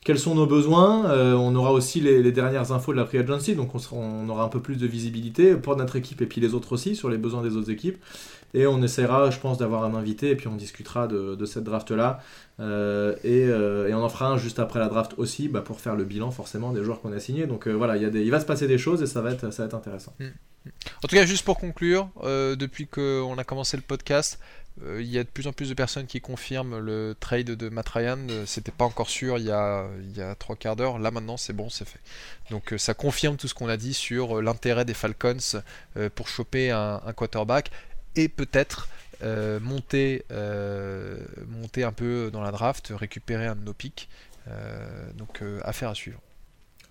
Quels sont nos besoins euh, On aura aussi les, dernières infos de la Free Agency, donc on, aura un peu plus de visibilité pour notre équipe et puis les autres aussi sur les besoins des autres équipes. Et on essaiera, je pense, d'avoir un invité et puis on discutera de, cette draft-là. Euh, euh, et, on en fera un juste après la draft aussi bah, pour faire le bilan forcément des joueurs qu'on a signés. Donc voilà, il va se passer des choses et ça va être, ça va être intéressant. Mm. En tout cas, juste pour conclure, depuis qu'on a commencé le podcast, il y a de plus en plus de personnes qui confirment le trade de Matt Ryan. Euh, c'était pas encore sûr il y a, il y a trois quarts d'heure. Là maintenant, c'est bon, c'est fait. Donc euh, ça confirme tout ce qu'on a dit sur l'intérêt des Falcons pour choper un, quarterback et peut-être monter, monter un peu dans la draft, récupérer un de nos picks. donc affaire à suivre.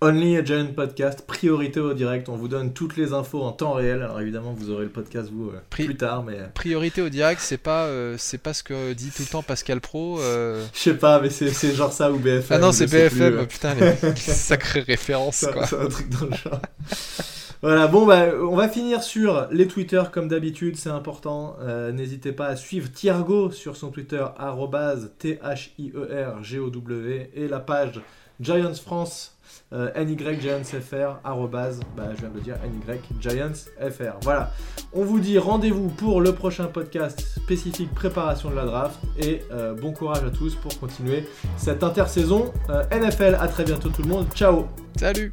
Only a Giant Podcast, priorité au direct. On vous donne toutes les infos en temps réel. Alors évidemment, vous aurez le podcast vous euh, plus tard, mais euh, priorité au direct, c'est pas euh, c'est pas ce que dit tout le temps Pascal Pro. Je sais pas, mais c'est genre ça ou BFM. Ah non, c'est BFM. putain, les sacrées références quoi. C'est un truc dans le genre. Voilà, bon, bah, on va finir sur les Twitter comme d'habitude, c'est important. N'hésitez pas à suivre Thiergo sur son Twitter, T-H-I-E-R-G-O-W, et la page Giants France euh, nygiantsfr, arrobase, bah, je viens de le dire, nygiantsfr. Voilà. On vous dit rendez-vous pour le prochain podcast spécifique préparation de la draft et euh, bon courage à tous pour continuer cette intersaison NFL. À très bientôt tout le monde. Ciao Salut